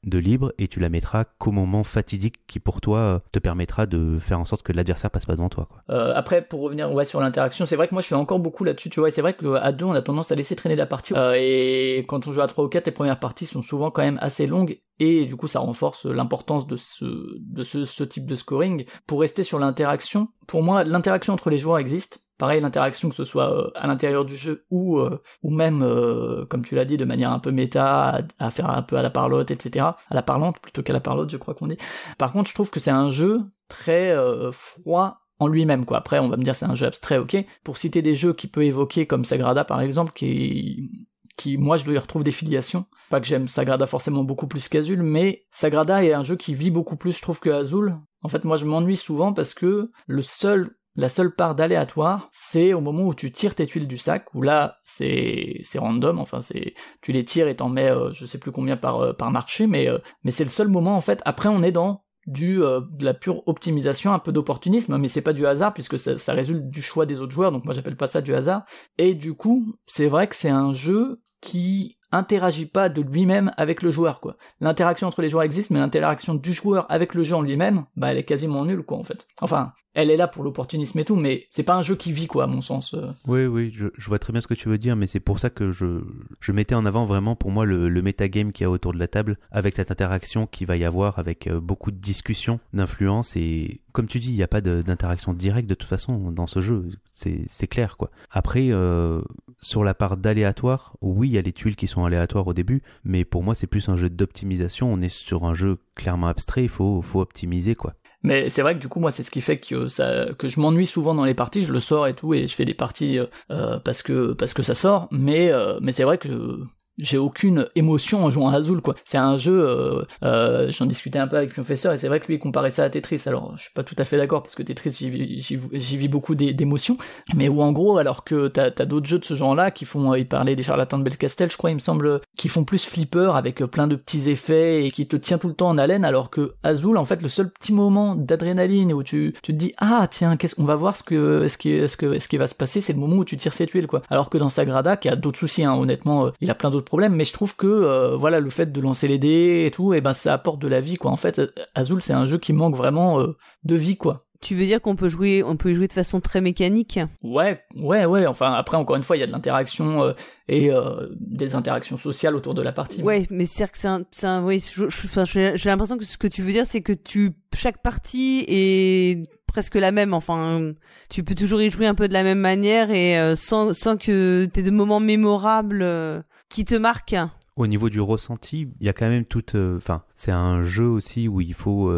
de libre et tu la mettras qu'au moment fatidique qui pour toi te permettra de faire en sorte que l'adversaire passe pas devant toi. Quoi. Euh, après, pour revenir ouais, sur l'interaction, c'est vrai que moi je suis encore beaucoup là-dessus, tu vois, c'est vrai qu'à deux, on a tendance à laisser traîner la partie. Euh, et quand on joue à 3 ou 4, les premières parties sont souvent quand même assez longues, et du coup ça renforce l'importance de, ce, de ce type de scoring. Pour rester sur l'interaction, pour moi, l'interaction entre les joueurs existe. Pareil, l'interaction que ce soit euh, à l'intérieur du jeu ou euh, ou même, euh, comme tu l'as dit, de manière un peu méta, à, faire un peu à la parlotte, etc. À la parlante plutôt qu'à la parlotte, je crois qu'on dit. Par contre, je trouve que c'est un jeu très froid en lui-même quoi. Après on va me dire c'est un jeu abstrait, OK. Pour citer des jeux qui peut évoquer comme Sagrada par exemple qui qui moi je lui retrouve des filiations. Pas que j'aime Sagrada forcément beaucoup plus qu'Azul, mais Sagrada est un jeu qui vit beaucoup plus je trouve que Azul. En fait, moi je m'ennuie souvent parce que le seul la seule part d'aléatoire, c'est au moment où tu tires tes tuiles du sac, où là c'est c'est random, enfin c'est tu les tires et t'en mets euh, je sais plus combien par euh, par marché, mais euh, mais c'est le seul moment en fait. Après on est dans du de la pure optimisation, un peu d'opportunisme, mais c'est pas du hasard puisque ça, ça résulte du choix des autres joueurs, donc moi j'appelle pas ça du hasard. Et du coup, c'est vrai que c'est un jeu qui interagit pas de lui-même avec le joueur quoi. L'interaction entre les joueurs existe, mais l'interaction du joueur avec le jeu en lui-même, bah elle est quasiment nulle quoi en fait. Enfin, elle est là pour l'opportunisme et tout, mais c'est pas un jeu qui vit quoi à mon sens. euh. Oui, oui, je, je vois très bien ce que tu veux dire, mais c'est pour ça que je, je mettais en avant vraiment pour moi le, le metagame qu'il y a autour de la table, avec cette interaction qu'il va y avoir, avec euh, beaucoup de discussions, d'influence, et comme tu dis, il n'y a pas d'interaction directe de toute façon dans ce jeu, c'est c'est clair quoi. Après, euh, sur la part d'aléatoire, oui, il y a les tuiles qui sont aléatoires au début, mais pour moi c'est plus un jeu d'optimisation, on est sur un jeu clairement abstrait, il faut, faut optimiser quoi. Mais c'est vrai que du coup moi c'est ce qui fait que ça que je m'ennuie souvent dans les parties, je le sors et tout et je fais des parties euh, euh, parce que parce que ça sort, mais euh, mais c'est vrai que j'ai aucune émotion en jouant à Azul quoi. C'est un jeu, euh, euh, j'en discutais un peu avec mon professeur et c'est vrai que lui il comparait ça à Tetris. Alors je suis pas tout à fait d'accord parce que Tetris j'y vis beaucoup d'émotions, mais où en gros alors que t'as as, d'autres jeux de ce genre-là qui font, il parlait des charlatans de Belcastel, je crois il me semble, qui font plus flipper avec plein de petits effets et qui te tient tout le temps en haleine alors que Azul en fait le seul petit moment d'adrénaline où tu, tu te dis ah tiens qu'est-ce qu'on va voir ce que ce qui ce que ce qui va se passer c'est le moment où tu tires cette huile quoi. Alors que dans Sagrada qui a d'autres soucis hein, honnêtement euh, il a plein d'autres problèmes mais je trouve que euh, voilà le fait de lancer les dés et tout et eh ben ça apporte de la vie quoi. En fait Azul c'est un jeu qui manque vraiment euh, de vie quoi. Tu veux dire qu'on peut jouer, on peut jouer de façon très mécanique? Ouais, ouais, ouais. Enfin, après, encore une fois, il y a de l'interaction et euh, des interactions sociales autour de la partie. Ouais, mais c'est que c'est un, c'est un, oui, j'ai l'impression que ce que tu veux dire, c'est que tu, chaque partie est presque la même. Enfin, tu peux toujours y jouer un peu de la même manière et euh, sans, sans que t'aies de moments mémorables euh, qui te marquent. Au niveau du ressenti, il y a quand même toute. Euh, enfin, c'est un jeu aussi où il faut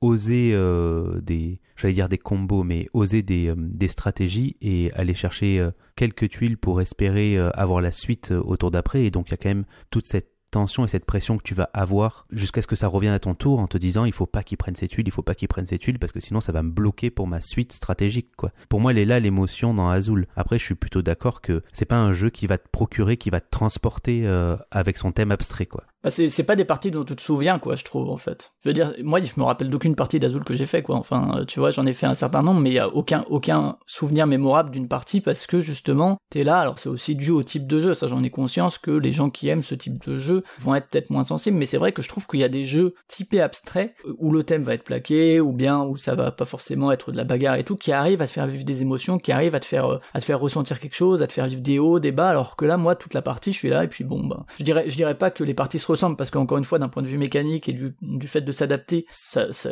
oser des. J'allais dire des combos, mais oser des, des stratégies et aller chercher quelques tuiles pour espérer avoir la suite au tour d'après. Et donc il y a quand même toute cette et cette pression que tu vas avoir jusqu'à ce que ça revienne à ton tour en te disant il faut pas qu'il prenne cette huile, il faut pas qu'il prenne cette huile parce que sinon ça va me bloquer pour ma suite stratégique quoi. Pour moi elle est là l'émotion dans Azul. Après je suis plutôt d'accord que c'est pas un jeu qui va te procurer, qui va te transporter euh, avec son thème abstrait quoi. Bah c'est pas des parties dont tu te souviens quoi je trouve en fait. Je veux dire moi je me rappelle d'aucune partie d'Azul que j'ai fait quoi. Enfin euh, tu vois j'en ai fait un certain nombre mais il y a aucun aucun souvenir mémorable d'une partie parce que justement t'es là alors c'est aussi dû au type de jeu ça j'en ai conscience que les gens qui aiment ce type de jeu vont être peut-être moins sensibles, mais c'est vrai que je trouve qu'il y a des jeux typés abstraits où le thème va être plaqué, ou bien où ça va pas forcément être de la bagarre et tout, qui arrivent à te faire vivre des émotions, qui arrivent à te faire euh, à te faire ressentir quelque chose, à te faire vivre des hauts, des bas, alors que là, moi, toute la partie, je suis là et puis bon, ben, je dirais, je dirais pas que les parties se ressemblent parce qu'encore une fois, d'un point de vue mécanique et du, du fait de s'adapter,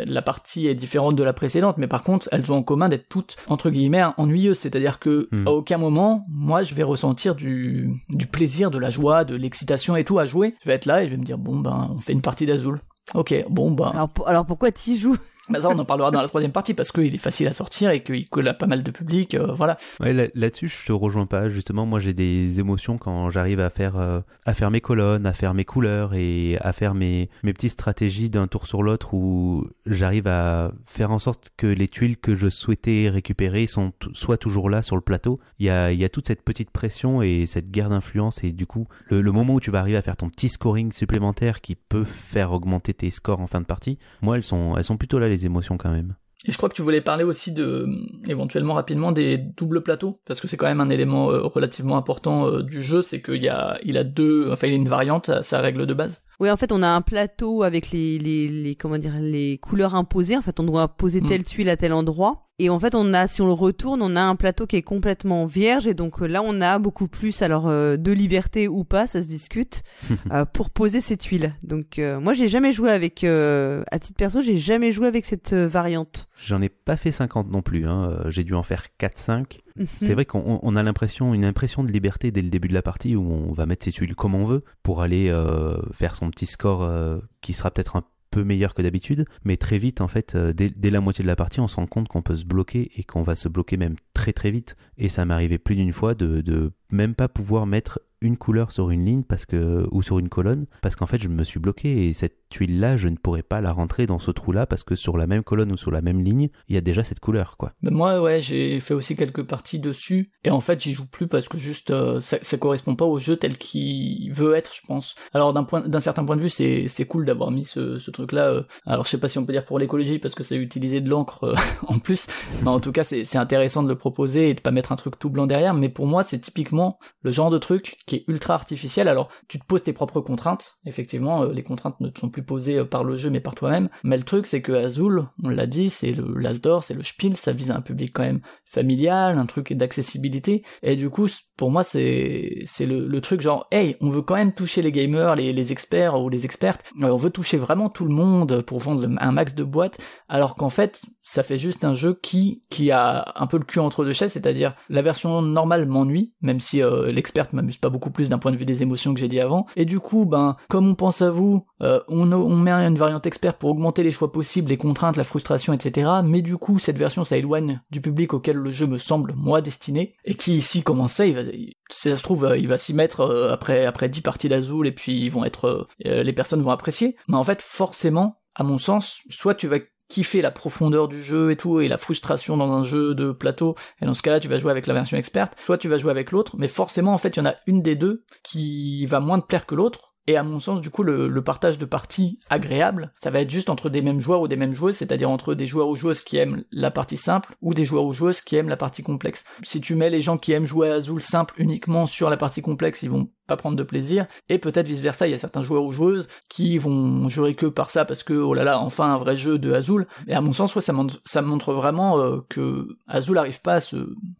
la partie est différente de la précédente, mais par contre, elles ont en commun d'être toutes entre guillemets ennuyeuses, c'est-à-dire que hmm. à aucun moment, moi, je vais ressentir du, du plaisir, de la joie, de l'excitation et tout à jouer. Je vais être là et je vais me dire bon ben on fait une partie d'Azul. Ok, bon ben. Alors, alors pourquoi t'y joues? Bah ça, on en parlera dans la troisième partie parce qu'il est facile à sortir et qu'il colle à pas mal de public, euh, voilà. Là-dessus, je te rejoins pas. Justement, moi, j'ai des émotions quand j'arrive à faire euh, à faire mes colonnes, à faire mes couleurs et à faire mes mes petites stratégies d'un tour sur l'autre où j'arrive à faire en sorte que les tuiles que je souhaitais récupérer sont soit toujours là sur le plateau. Il y a il y a toute cette petite pression et cette guerre d'influence et du coup, le, le moment où tu vas arriver à faire ton petit scoring supplémentaire qui peut faire augmenter tes scores en fin de partie, moi, elles sont elles sont plutôt là émotions quand même. Et je crois que tu voulais parler aussi de, éventuellement rapidement, des doubles plateaux, parce que c'est quand même un élément euh, relativement important euh, du jeu, c'est qu'il y a, il a deux, enfin il a une variante à sa règle de base. Oui, en fait, on a un plateau avec les, les, les, comment dire, les couleurs imposées. En fait, on doit poser mm. telle tuile à tel endroit. Et en fait, on a, si on le retourne, on a un plateau qui est complètement vierge. Et donc euh, là, on a beaucoup plus, alors euh, de liberté ou pas, ça se discute, euh, pour poser ces tuiles. Donc moi, j'ai jamais joué avec, à titre perso, j'ai jamais joué avec cette variante. J'en ai pas fait 50 non plus. Hein. J'ai dû en faire 4-5. C'est vrai qu'on a l'impression, une impression de liberté dès le début de la partie où on va mettre ses tuiles comme on veut pour aller euh, faire son petit score euh, qui sera peut-être un peu meilleur que d'habitude, mais très vite en fait, euh, dès, la moitié de la partie, on se rend compte qu'on peut se bloquer et qu'on va se bloquer même très très vite. Et ça m'est arrivé plus d'une fois de, de même pas pouvoir mettre une couleur sur une ligne parce que ou sur une colonne parce qu'en fait je me suis bloqué et cette tuile là je ne pourrais pas la rentrer dans ce trou là parce que sur la même colonne ou sur la même ligne il y a déjà cette couleur quoi. Mais moi ouais j'ai fait aussi quelques parties dessus et en fait j'y joue plus parce que juste euh, ça, ça, correspond pas au jeu tel qu'il veut être je pense. Alors d'un point d'un certain point de vue c'est cool d'avoir mis ce, ce truc là. Euh. alors je sais pas si on peut dire pour l'écologie parce que c'est utiliser de l'encre euh, en plus mais en tout cas c'est c'est intéressant de le proposer et de pas mettre un truc tout blanc derrière mais pour moi c'est typiquement le genre de truc qui ultra artificiel. Alors, tu te poses tes propres contraintes. Effectivement, euh, les contraintes ne sont plus posées euh, par le jeu, mais par toi-même. Mais le truc, c'est que Azul, on l'a dit, c'est le l'as d'or, c'est le spiel, ça vise un public quand même familial, un truc d'accessibilité. Et du coup, pour moi, c'est c'est le, truc genre, hey, on veut quand même toucher les gamers, les, les experts ou les expertes. Euh, on veut toucher vraiment tout le monde pour vendre un max de boîtes. Alors qu'en fait, ça fait juste un jeu qui qui a un peu le cul entre deux chaises, c'est-à-dire la version normale m'ennuie, même si l'experte m'amuse pas beaucoup plus d'un point de vue des émotions que j'ai dit avant. Et du coup, ben, comme on pense à vous, euh, on, on met une variante expert pour augmenter les choix possibles, les contraintes, la frustration, etc. Mais du coup, cette version, ça éloigne du public auquel le jeu me semble, moi, destiné, et qui ici, comment ça, il va si ça se trouve, il va s'y mettre après après dix parties d'Azul et puis ils vont être, les personnes vont apprécier. Mais en fait, forcément, à mon sens, soit tu vas kiffer la profondeur du jeu et tout, et la frustration dans un jeu de plateau, et dans ce cas-là, tu vas jouer avec la version experte, soit tu vas jouer avec l'autre, mais forcément, en fait, il y en a une des deux qui va moins te plaire que l'autre, et à mon sens, du coup, le, partage de parties agréable, ça va être juste entre des mêmes joueurs ou des mêmes joueuses, c'est-à-dire entre des joueurs ou joueuses qui aiment la partie simple ou des joueurs ou joueuses qui aiment la partie complexe. Si tu mets les gens qui aiment jouer à Azul simple uniquement sur la partie complexe, ils vont pas prendre de plaisir, et peut-être vice versa, il y a certains joueurs ou joueuses qui vont jurer que par ça parce que oh là là, enfin un vrai jeu de Azul. Et à mon sens, ouais, ça, montre, montre vraiment euh, que Azul arrive pas à, se,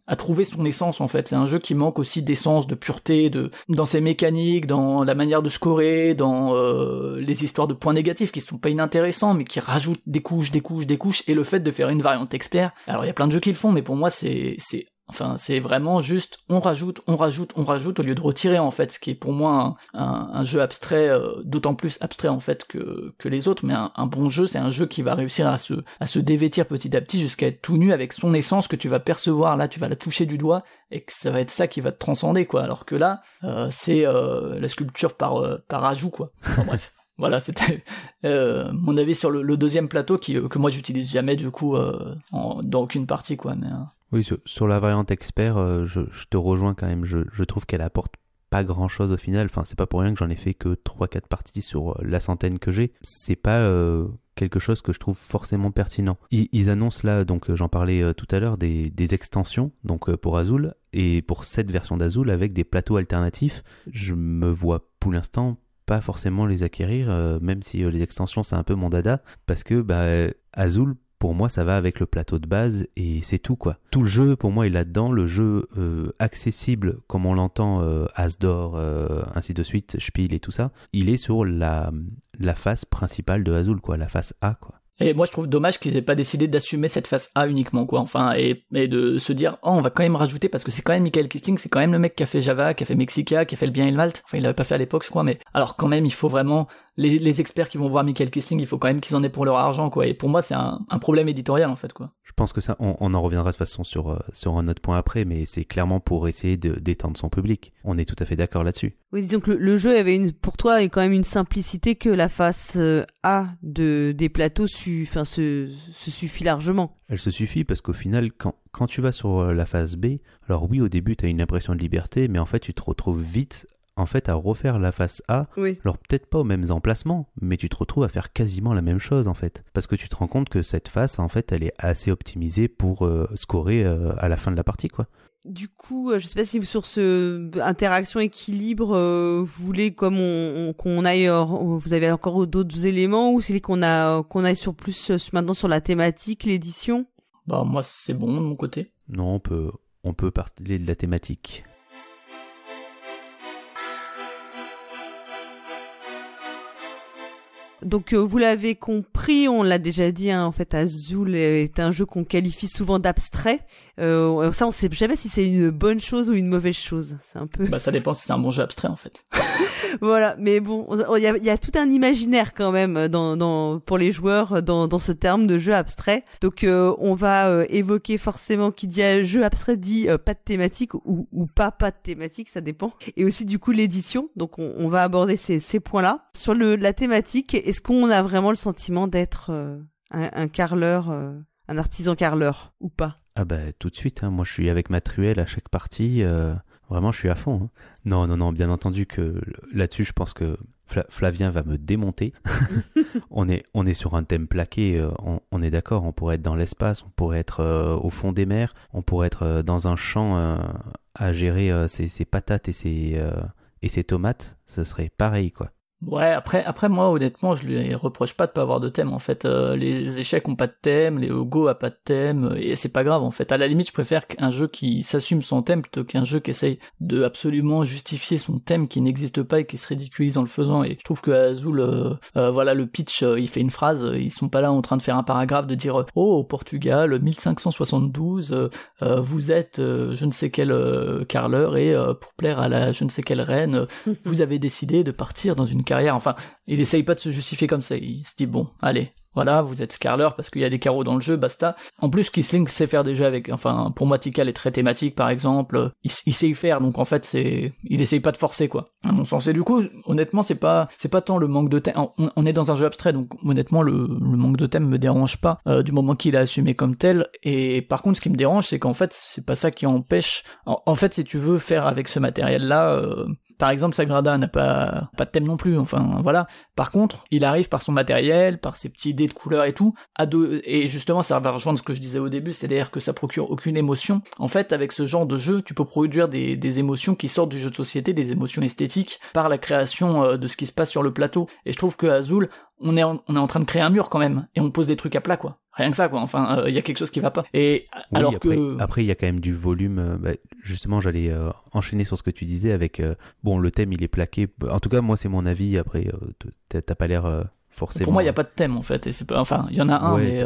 à trouver son essence en fait. C'est un jeu qui manque aussi d'essence, de pureté, de dans ses mécaniques, dans la manière de scorer, dans euh, les histoires de points négatifs qui sont pas inintéressants, mais qui rajoutent des couches, des couches, des couches, et le fait de faire une variante expert. Alors il y a plein de jeux qui le font, mais pour moi c'est Enfin, c'est vraiment juste on rajoute, on rajoute, on rajoute au lieu de retirer en fait, ce qui est pour moi un, jeu abstrait, euh, d'autant plus abstrait en fait que, que les autres. Mais un, bon jeu, c'est un jeu qui va réussir à se, à se dévêtir petit à petit jusqu'à être tout nu avec son essence que tu vas percevoir. Là, tu vas la toucher du doigt et que ça va être ça qui va te transcender quoi. Alors que là, euh, c'est euh, la sculpture par par ajout quoi. Enfin bref. Voilà, c'était mon avis sur le, deuxième plateau qui, que moi j'utilise jamais du coup dans aucune partie quoi. Mais oui, sur, la variante expert, euh, je, te rejoins quand même. Je, trouve qu'elle apporte pas grand chose au final. Enfin, c'est pas pour rien que j'en ai fait que 3-4 parties sur euh, la centaine que j'ai. C'est pas euh, quelque chose que je trouve forcément pertinent. Ils, annoncent là, donc j'en parlais tout à l'heure, des, extensions donc pour Azul et pour cette version d'Azul avec des plateaux alternatifs. Je me vois pour l'instant pas forcément les acquérir, même si les extensions c'est un peu mon dada, parce que bah, Azul pour moi ça va avec le plateau de base et c'est tout quoi. Tout le jeu pour moi est là-dedans, le jeu euh, accessible comme on l'entend euh, Asdor, euh, ainsi de suite, Spiel et tout ça, il est sur la, la face principale de Azul quoi, la face A quoi. Et moi, je trouve dommage qu'ils aient pas décidé d'assumer cette face A uniquement, quoi. Enfin, et, de se dire, oh, on va quand même rajouter, parce que c'est quand même Michael Keating, c'est quand même le mec qui a fait Java, qui a fait Mexica, qui a fait le bien et le mal. Enfin, il l'avait pas fait à l'époque, je crois, mais alors quand même, il faut vraiment les, les, experts qui vont voir Michael Kissling, il faut quand même qu'ils en aient pour leur argent, quoi. Et pour moi, c'est un, un, problème éditorial, en fait, quoi. Je pense que ça, on, on en reviendra de toute façon sur, euh, sur un autre point après, mais c'est clairement pour essayer de d'étendre son public. On est tout à fait d'accord là-dessus. Oui, disons que le, jeu avait une, pour toi, est quand même une simplicité que la face euh, A de, des plateaux su, enfin, se, se suffit largement. Elle se suffit parce qu'au final, quand, quand tu vas sur euh, la phase B, alors oui, au début, tu as une impression de liberté, mais en fait, tu te retrouves vite en fait à refaire la face A. Alors peut-être pas aux mêmes emplacements, mais tu te retrouves à faire quasiment la même chose en fait. Parce que tu te rends compte que cette face, en fait, elle est assez optimisée pour euh, scorer euh, à la fin de la partie, quoi. Du coup, euh, je sais pas si sur ce interaction équilibre, vous voulez comme on, qu'on aille, vous avez encore d'autres éléments ou c'est qu'on a qu'on aille sur plus maintenant sur la thématique, l'édition? Bah moi c'est bon de mon côté. Non, on peut on peut parler de la thématique. Donc euh, vous l'avez compris, on l'a déjà dit, hein, en fait Azul est un jeu qu'on qualifie souvent d'abstrait. Euh, ça on sait jamais si c'est une bonne chose ou une mauvaise chose. C'est un peu. Bah ça dépend si c'est un bon jeu abstrait en fait. voilà, mais bon, il y a, y a, tout un imaginaire quand même dans, dans pour les joueurs dans, dans ce terme de jeu abstrait. Donc euh, on va euh, évoquer forcément qui dit jeu abstrait dit pas de thématique ou, ou pas pas de thématique, ça dépend. Et aussi du coup l'édition. Donc on, on, va aborder ces, ces points-là sur le la thématique est-ce qu'on a vraiment le sentiment d'être euh, un, carleur, euh, un artisan carleur ou pas? Ah bah tout de suite, hein. moi je suis avec ma truelle à chaque partie, euh, vraiment je suis à fond. Hein. Non, non, non, bien entendu que là-dessus je pense que Flavien va me démonter. on, est, on est sur un thème plaqué, on, est d'accord, on pourrait être dans l'espace, on pourrait être au fond des mers, on pourrait être dans un champ à gérer ses, ses, patates et ses, et ses tomates, ce serait pareil quoi. Ouais, après, après moi, honnêtement, je lui reproche pas de pas avoir de thème. En fait, euh, les échecs ont pas de thème, les Go a pas de thème, et c'est pas grave. En fait, à la limite, je préfère qu'un jeu qui s'assume son thème plutôt qu'un jeu qui essaye de absolument justifier son thème qui n'existe pas et qui se ridiculise en le faisant. Et je trouve que Azul, euh, euh, voilà, le pitch, il fait une phrase. Ils sont pas là en train de faire un paragraphe de dire oh au Portugal, 1572, vous êtes je ne sais quel carleur et pour plaire à la je ne sais quelle reine, vous avez décidé de partir dans une carrière. Enfin, il essaye pas de se justifier comme ça. Il se dit bon, allez, voilà, vous êtes scarler parce qu'il y a des carreaux dans le jeu, basta. En plus, Kisling sait faire déjà avec, enfin, pour moi, Tikal est très thématique, par exemple, il, sait y faire, donc en fait, c'est, il essaye pas de forcer, quoi. À mon sens. Et du coup, honnêtement, c'est pas, c'est pas tant le manque de thème, on, est dans un jeu abstrait, donc honnêtement, le, manque de thème me dérange pas, euh, du moment qu'il est assumé comme tel, et par contre, ce qui me dérange, c'est qu'en fait, c'est pas ça qui empêche, en, fait, si tu veux faire avec ce matériel-là, euh, par exemple, Sagrada n'a pas, pas de thème non plus, enfin voilà. Par contre, il arrive par son matériel, par ses petites idées de couleurs et tout, à deux, et justement ça va rejoindre ce que je disais au début, c'est-à-dire que ça procure aucune émotion. En fait, avec ce genre de jeu, tu peux produire des, des émotions qui sortent du jeu de société, des émotions esthétiques, par la création euh, de ce qui se passe sur le plateau. Et je trouve que Azul, on est, on est en train de créer un mur quand même, et on pose des trucs à plat, quoi. Rien que ça, quoi. Enfin, il euh, y a quelque chose qui va pas. Et alors après, que après, il y a quand même du volume. Euh, bah, justement, j'allais euh, enchaîner sur ce que tu disais avec. bon, le thème, il est plaqué. En tout cas, moi, c'est mon avis. Après, t'as pas l'air forcément. Pour moi, il y a pas de thème en fait. Et c'est pas. Enfin, il y en a un, mais.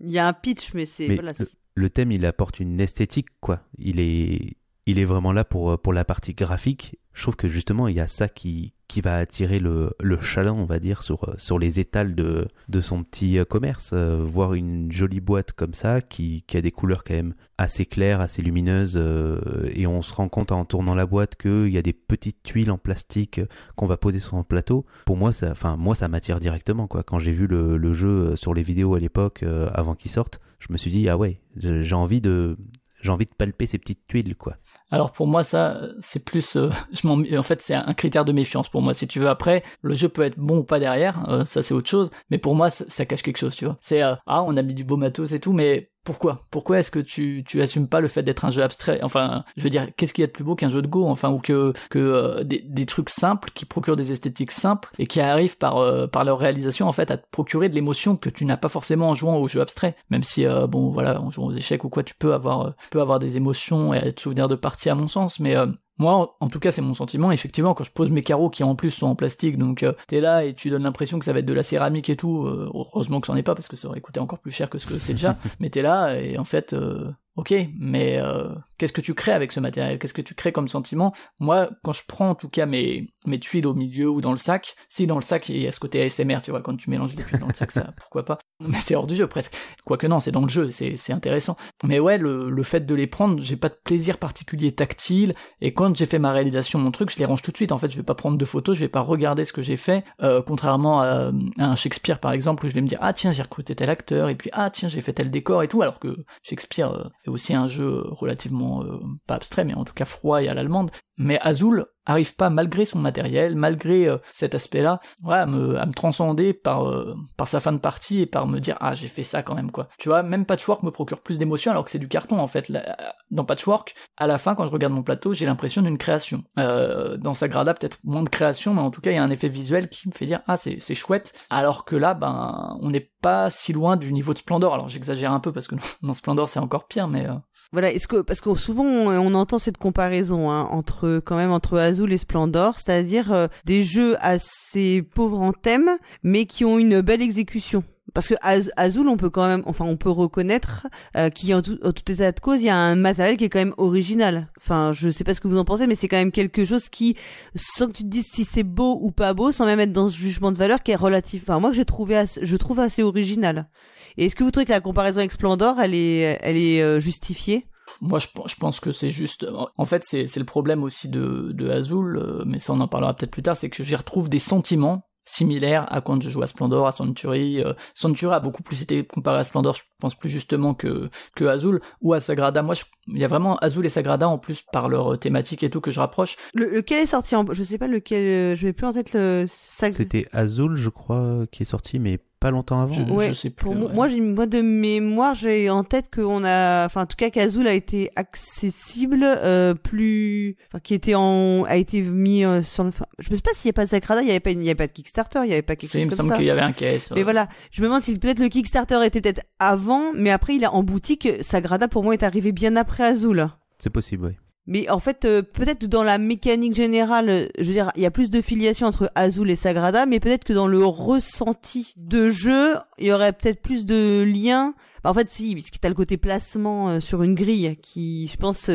Il y a un pitch, mais c'est. Voilà, le, le thème, il apporte une esthétique, quoi. Il est il est vraiment là pour, pour la partie graphique. Je trouve que justement, il y a ça qui, qui va attirer le, le chaland, on va dire, sur, sur les étals de, de son petit commerce. Euh, voir une jolie boîte comme ça, qui, qui a des couleurs quand même assez claires, assez lumineuses, euh, et on se rend compte en tournant la boîte qu'il y a des petites tuiles en plastique qu'on va poser sur un plateau. Pour moi, ça, enfin, moi, ça m'attire directement, quoi. Quand j'ai vu le, le jeu sur les vidéos à l'époque, euh, avant qu'il sorte, je me suis dit, ah ouais, j'ai envie de, j'ai envie de palper ces petites tuiles, quoi. Alors pour moi ça c'est plus euh, en fait c'est un critère de méfiance pour moi si tu veux. Après le jeu peut être bon ou pas derrière euh, ça c'est autre chose. Mais pour moi ça, cache quelque chose tu vois. C'est euh, ah on a mis du beau matos et tout mais pourquoi? Pourquoi est-ce que tu, tu assumes pas le fait d'être un jeu abstrait? Enfin, je veux dire, qu'est-ce qu'il y a de plus beau qu'un jeu de Go Enfin, ou que, que euh, des, des, trucs simples qui procurent des esthétiques simples et qui arrivent par, euh, par leur réalisation en fait à te procurer de l'émotion que tu n'as pas forcément en jouant aux jeux abstraits. Même si, euh, bon, voilà, en jouant aux échecs ou quoi, tu peux avoir, peux avoir des émotions et te souvenir de parties à mon sens, mais moi, en tout cas, c'est mon sentiment. Effectivement, quand je pose mes carreaux qui en plus sont en plastique, donc euh, t'es là et tu donnes l'impression que ça va être de la céramique et tout. Euh, heureusement que c'en est pas parce que ça aurait coûté encore plus cher que ce que c'est déjà. mais t'es là et en fait, euh, ok, mais euh, qu'est-ce que tu crées avec ce matériel? Qu'est-ce que tu crées comme sentiment? Moi, quand je prends en tout cas mes, mes tuiles au milieu ou dans le sac, si dans le sac il y a ce côté ASMR, tu vois, quand tu mélanges des tuiles dans le sac, ça, pourquoi pas? Mais c'est hors du jeu presque. Quoique non, c'est dans le jeu, c'est, c'est intéressant. Mais ouais, le, le fait de les prendre, j'ai pas de plaisir particulier tactile, et quand j'ai fait ma réalisation, mon truc, je les range tout de suite. En fait, je vais pas prendre de photos, je vais pas regarder ce que j'ai fait, euh, contrairement à, un Shakespeare par exemple, où je vais me dire, ah tiens, j'ai recruté tel acteur, et puis ah tiens, j'ai fait tel décor et tout, alors que Shakespeare... Euh, et aussi un jeu relativement euh, pas abstrait mais en tout cas froid et à l'allemande mais Azul arrive pas malgré son matériel, malgré euh, cet aspect-là, à me, à me transcender par euh, par sa fin de partie et par me dire ah j'ai fait ça quand même quoi. Tu vois, même Patchwork me procure plus d'émotion alors que c'est du carton en fait. dans Patchwork, à la fin quand je regarde mon plateau, j'ai l'impression d'une création. Dans Sagrada peut-être moins de création, mais en tout cas il y a un effet visuel qui me fait dire ah c'est c'est chouette. Alors que là ben on n'est pas si loin du niveau de Splendor. Alors j'exagère un peu parce que dans Splendor c'est encore pire, mais voilà, est-ce que parce que souvent on, entend cette comparaison hein, entre quand même entre Azul et Splendor, c'est-à-dire euh, des jeux assez pauvres en thème, mais qui ont une belle exécution. Parce que Azul, on peut quand même, enfin, on peut reconnaître euh, qu'il en tout, état de cause, il y a un matériel qui est quand même original. Enfin, je sais pas ce que vous en pensez, mais c'est quand même quelque chose qui, sans que tu te dises si c'est beau ou pas beau, sans même être dans ce jugement de valeur qui est relatif. Enfin, moi, j'ai trouvé, je trouve assez original. Et est-ce que vous trouvez que la comparaison avec Splendor, elle est, elle est euh, justifiée? Moi, je, je, pense que c'est juste. En fait, c'est le problème aussi de, de Azul, euh, mais ça, on en parlera peut-être plus tard, c'est que j'y retrouve des sentiments similaires à quand je joue à Splendor, à Century. Euh, Century a beaucoup plus été comparé à Splendor, je pense plus justement que, que Azul, ou à Sagrada. Moi, il y a vraiment Azul et Sagrada en plus par leur thématique et tout que je rapproche. Le, lequel est sorti en... Je sais pas lequel, je vais plus en tête le... C'était Azul, je crois, qui est sorti, mais pas longtemps avant. Je, sais plus, pour moi, j'ai une boîte de mémoire, j'ai en tête qu'on a, enfin en tout cas qu'Azul a été accessible, euh, plus, enfin qui était en, a été mis euh, sur le. Je sais pas s'il y a pas Sagrada, il y avait pas, il y avait pas de Kickstarter, il y avait pas quelque chose comme ça. Il me semble qu'il y avait un caisse. Mais voilà, je me demande si peut-être le Kickstarter était peut-être avant, mais après il a en boutique. Sagrada pour moi est arrivé bien après Azul. C'est possible, oui. Mais en fait, euh, peut-être dans la mécanique générale, euh, je veux dire, il y a plus de filiation entre Azul et Sagrada, mais peut-être que dans le ressenti de jeu, il y aurait peut-être plus de liens. Bah, en fait, si, parce que t'as le côté placement euh, sur une grille qui, je pense,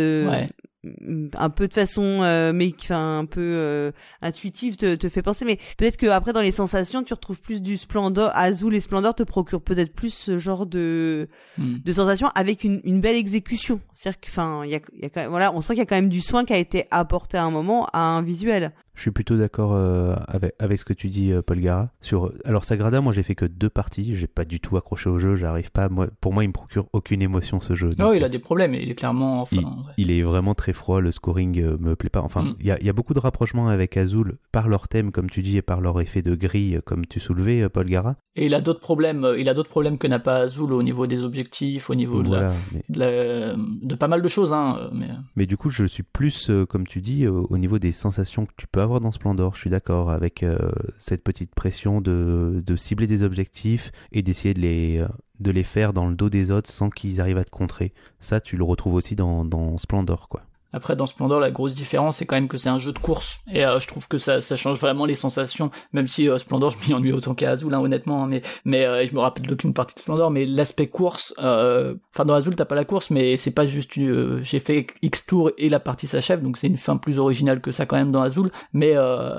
un peu de façon euh, mais enfin un peu euh, intuitive te, te fait penser. Mais peut-être que après dans les sensations tu retrouves plus du splendor Azul et splendor te procurent peut-être plus ce genre de Hmm. de sensations avec une, une belle exécution. C'est-à-dire que enfin il y a, y a quand même, voilà on sent qu'il y a quand même du soin qui a été apporté à un moment à un visuel Je suis plutôt d'accord euh, avec, avec ce que tu dis, euh, Paul Gara. Sur, alors, Sagrada, moi, j'ai fait que deux parties. J'ai pas du tout accroché au jeu. J'arrive pas. Moi, pour moi, il me procure aucune émotion ce jeu. Non, Donc, il a des problèmes, il est clairement. Enfin, il, ouais. il est vraiment très froid. Le scoring euh, me plaît pas. Enfin, Mm. il y, a, il y a beaucoup de rapprochements avec Azul par leur thème, comme tu dis, et par leur effet de grille, euh, comme tu soulevais, Paul Gara. Et il a d'autres problèmes. Il a d'autres problèmes que n'a pas Azul au niveau des objectifs, au niveau de, la- Voilà. Mais, de, la- de pas mal de choses. Hein, mais mais du coup, je suis plus, comme tu dis, au niveau des sensations que tu peux avoir dans Splendor. Je suis d'accord avec euh, cette petite pression de, cibler des objectifs et d'essayer de les, faire dans le dos des autres sans qu'ils arrivent à te contrer. Ça, tu le retrouves aussi dans Splendor, quoi. Après, dans Splendor, la grosse différence, c'est quand même que c'est un jeu de course. Et euh, je trouve que ça, ça change vraiment les sensations. Même si euh, Splendor, je m'y ennuie autant qu'à Azul, hein, honnêtement. hein, mais mais euh, je me rappelle d'aucune partie de Splendor. Mais l'aspect course, euh, enfin dans Azul, t'as pas la course, mais c'est pas juste. euh, J'ai fait X tours et la partie s'achève, donc c'est une fin plus originale que ça quand même dans Azul. Mais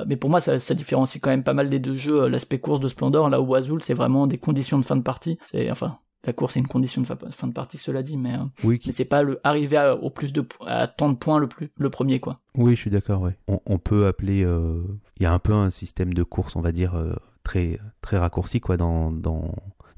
mais pour moi, ça, ça différencie quand même pas mal des deux jeux. L'aspect course de Splendor, là où Azul, c'est vraiment des conditions de fin de partie. C'est enfin. La course est une condition de fin de partie, cela dit, mais, euh, mais c'est pas le arriver à, au plus de à tant de points le plus le premier quoi. oui, je suis d'accord, ouais. On, on peut appeler, euh, il y a un peu un système de course, on va dire, euh, très, très raccourci, quoi, dans, dans,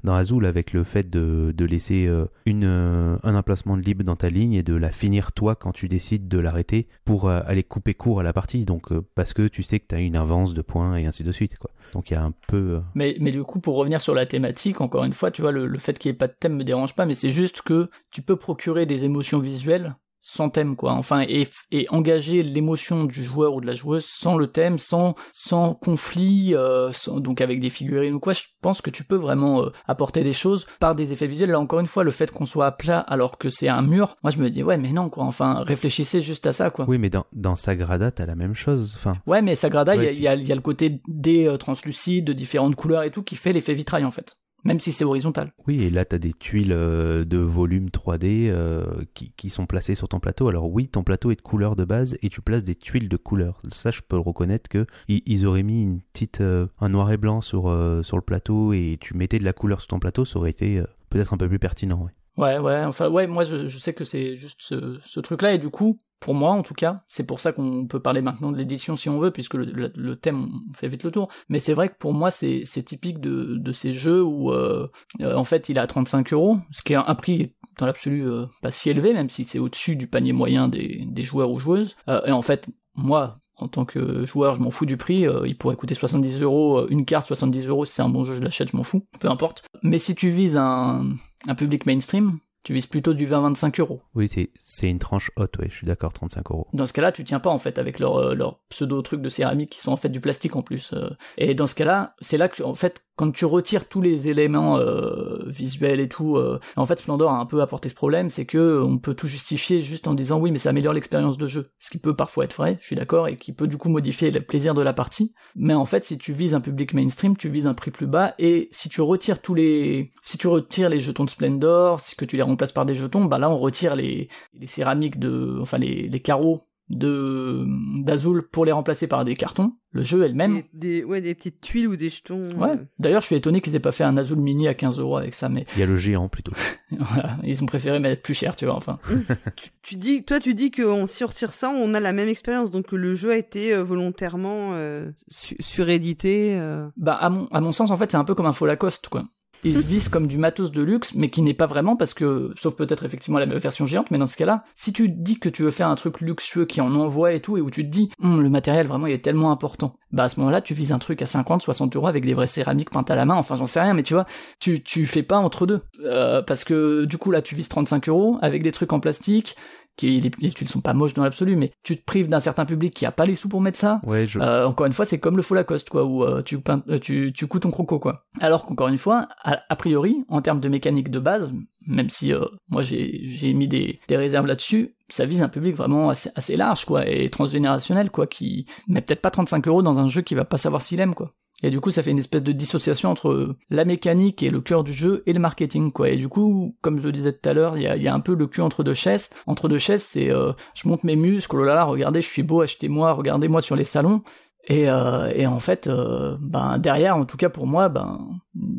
dans Azul, avec le fait de, de laisser euh, une, euh, un emplacement de libre dans ta ligne et de la finir toi quand tu décides de l'arrêter pour euh, aller couper court à la partie. Donc, parce que tu sais que tu as une avance de points et ainsi de suite, quoi. Donc, il y a un peu, Mais, mais du coup, pour revenir sur la thématique, encore une fois, tu vois, le, le fait qu'il n'y ait pas de thème me dérange pas, mais c'est juste que tu peux procurer des émotions visuelles sans thème, quoi. Enfin, et, et engager l'émotion du joueur ou de la joueuse sans le thème, sans, sans conflit, euh, sans- donc avec des figurines ou quoi. Je pense que tu peux vraiment euh, apporter des choses par des effets visuels. Là, encore une fois, le fait qu'on soit à plat alors que c'est un mur, moi je me dis, ouais, mais non, quoi. Enfin, réfléchissez juste à ça, quoi. oui, mais dans, dans Sagrada, t'as la même chose. Enfin, Ouais, mais Sagrada, il y a- y, a, il y a le côté des euh, translucides, de différentes couleurs et tout, qui fait l'effet vitrail, en fait. Même si c'est horizontal. Oui, et là, tu as des tuiles euh, de volume 3D euh, qui, qui sont placées sur ton plateau. Alors oui, ton plateau est de couleur de base et tu places des tuiles de couleur. Ça, je peux le reconnaître que ils auraient mis une petite euh, un noir et blanc sur le plateau et tu mettais de la couleur sur ton plateau, ça aurait été peut-être un peu plus pertinent. Ouais, ouais, enfin, ouais, moi je, je sais que c'est juste ce, ce truc-là, et du coup, pour moi en tout cas, c'est pour ça qu'on peut parler maintenant de l'édition si on veut, puisque le, le, thème, on fait vite le tour, mais c'est vrai que pour moi c'est typique de, de ces jeux où, euh, en fait, il est à 35 euros, ce qui est un, un prix dans l'absolu euh, pas si élevé, même si c'est au-dessus du panier moyen des, des joueurs ou joueuses, Euh, et en fait, moi, en tant que joueur, je m'en fous du prix. euh, il pourrait coûter 70 euros, euh, une carte 70 euros, si c'est un bon jeu, je l'achète, je m'en fous, peu importe. Mais si tu vises un, un public mainstream, tu vises plutôt du 20-25 euros. Oui, c'est une tranche haute, ouais, je suis d'accord, 35 euros. Dans ce cas-là, tu tiens pas en fait avec leurs leur pseudo trucs de céramique qui sont en fait du plastique en plus. euh. Et dans ce cas-là, c'est là que en fait quand tu retires tous les éléments euh, visuels et tout, euh, en fait Splendor a un peu apporté ce problème, c'est que euh, on peut tout justifier juste en disant oui mais ça améliore l'expérience de jeu, ce qui peut parfois être vrai, je suis d'accord, et qui peut du coup modifier le plaisir de la partie. Mais en fait si tu vises un public mainstream, tu vises un prix plus bas, et si tu retires tous les, si tu retires les jetons de Splendor, si que tu les remplaces par des jetons, bah là on retire les, les céramiques de, enfin les, les carreaux de d'Azul pour les remplacer par des cartons. Le jeu elle-même. Des, des- ouais, des petites tuiles ou des jetons. Ouais. euh. D'ailleurs, je suis étonné qu'ils aient pas fait un Azul mini à 15 euros avec ça, mais Il y a le géant plutôt. voilà, ils ont préféré mettre plus cher, tu vois. Enfin, tu, tu dis, toi, tu dis que on, si on retire ça, on a la même expérience. Donc que le jeu a été euh, volontairement euh, su- surédité. euh. bah à mon à mon sens, en fait, c'est un peu comme un faux Lacoste, quoi. Ils se comme du matos de luxe, mais qui n'est pas vraiment parce que, sauf peut-être effectivement la version géante, mais dans ce cas-là, si tu dis que tu veux faire un truc luxueux qui en envoie et tout, et où tu te dis, Hum, le matériel vraiment il est tellement important, bah à ce moment-là, tu vises un truc à 50, 60 euros avec des vraies céramiques peintes à la main, enfin j'en sais rien, mais tu vois, tu, tu fais pas entre deux. Euh, parce que du coup là, tu vises 35 euros avec des trucs en plastique, qui les, les tuiles sont pas moches dans l'absolu, mais tu te prives d'un certain public qui a pas les sous pour mettre ça. Ouais, je... Euh, encore une fois, c'est comme le faux Lacoste, quoi, où euh, tu, peins, euh, tu, tu couds ton croco, quoi. Alors qu'encore une fois, a, a priori, en termes de mécanique de base, même si euh, moi j'ai j'ai mis des, des réserves là-dessus, ça vise un public vraiment assez, assez large, quoi, et transgénérationnel, quoi, qui met peut-être pas 35 euros dans un jeu qui va pas savoir s'il aime, quoi. Et du coup, ça fait une espèce de dissociation entre la mécanique et le cœur du jeu et le marketing, quoi. Et du coup, comme je le disais tout à l'heure, il y a, y a, un peu le cul entre deux chaises. Entre deux chaises, c'est euh, je monte mes muscles, oh là là, regardez, je suis beau, achetez-moi, regardez-moi sur les salons. Et, euh, et en fait, euh, ben derrière, en tout cas pour moi, ben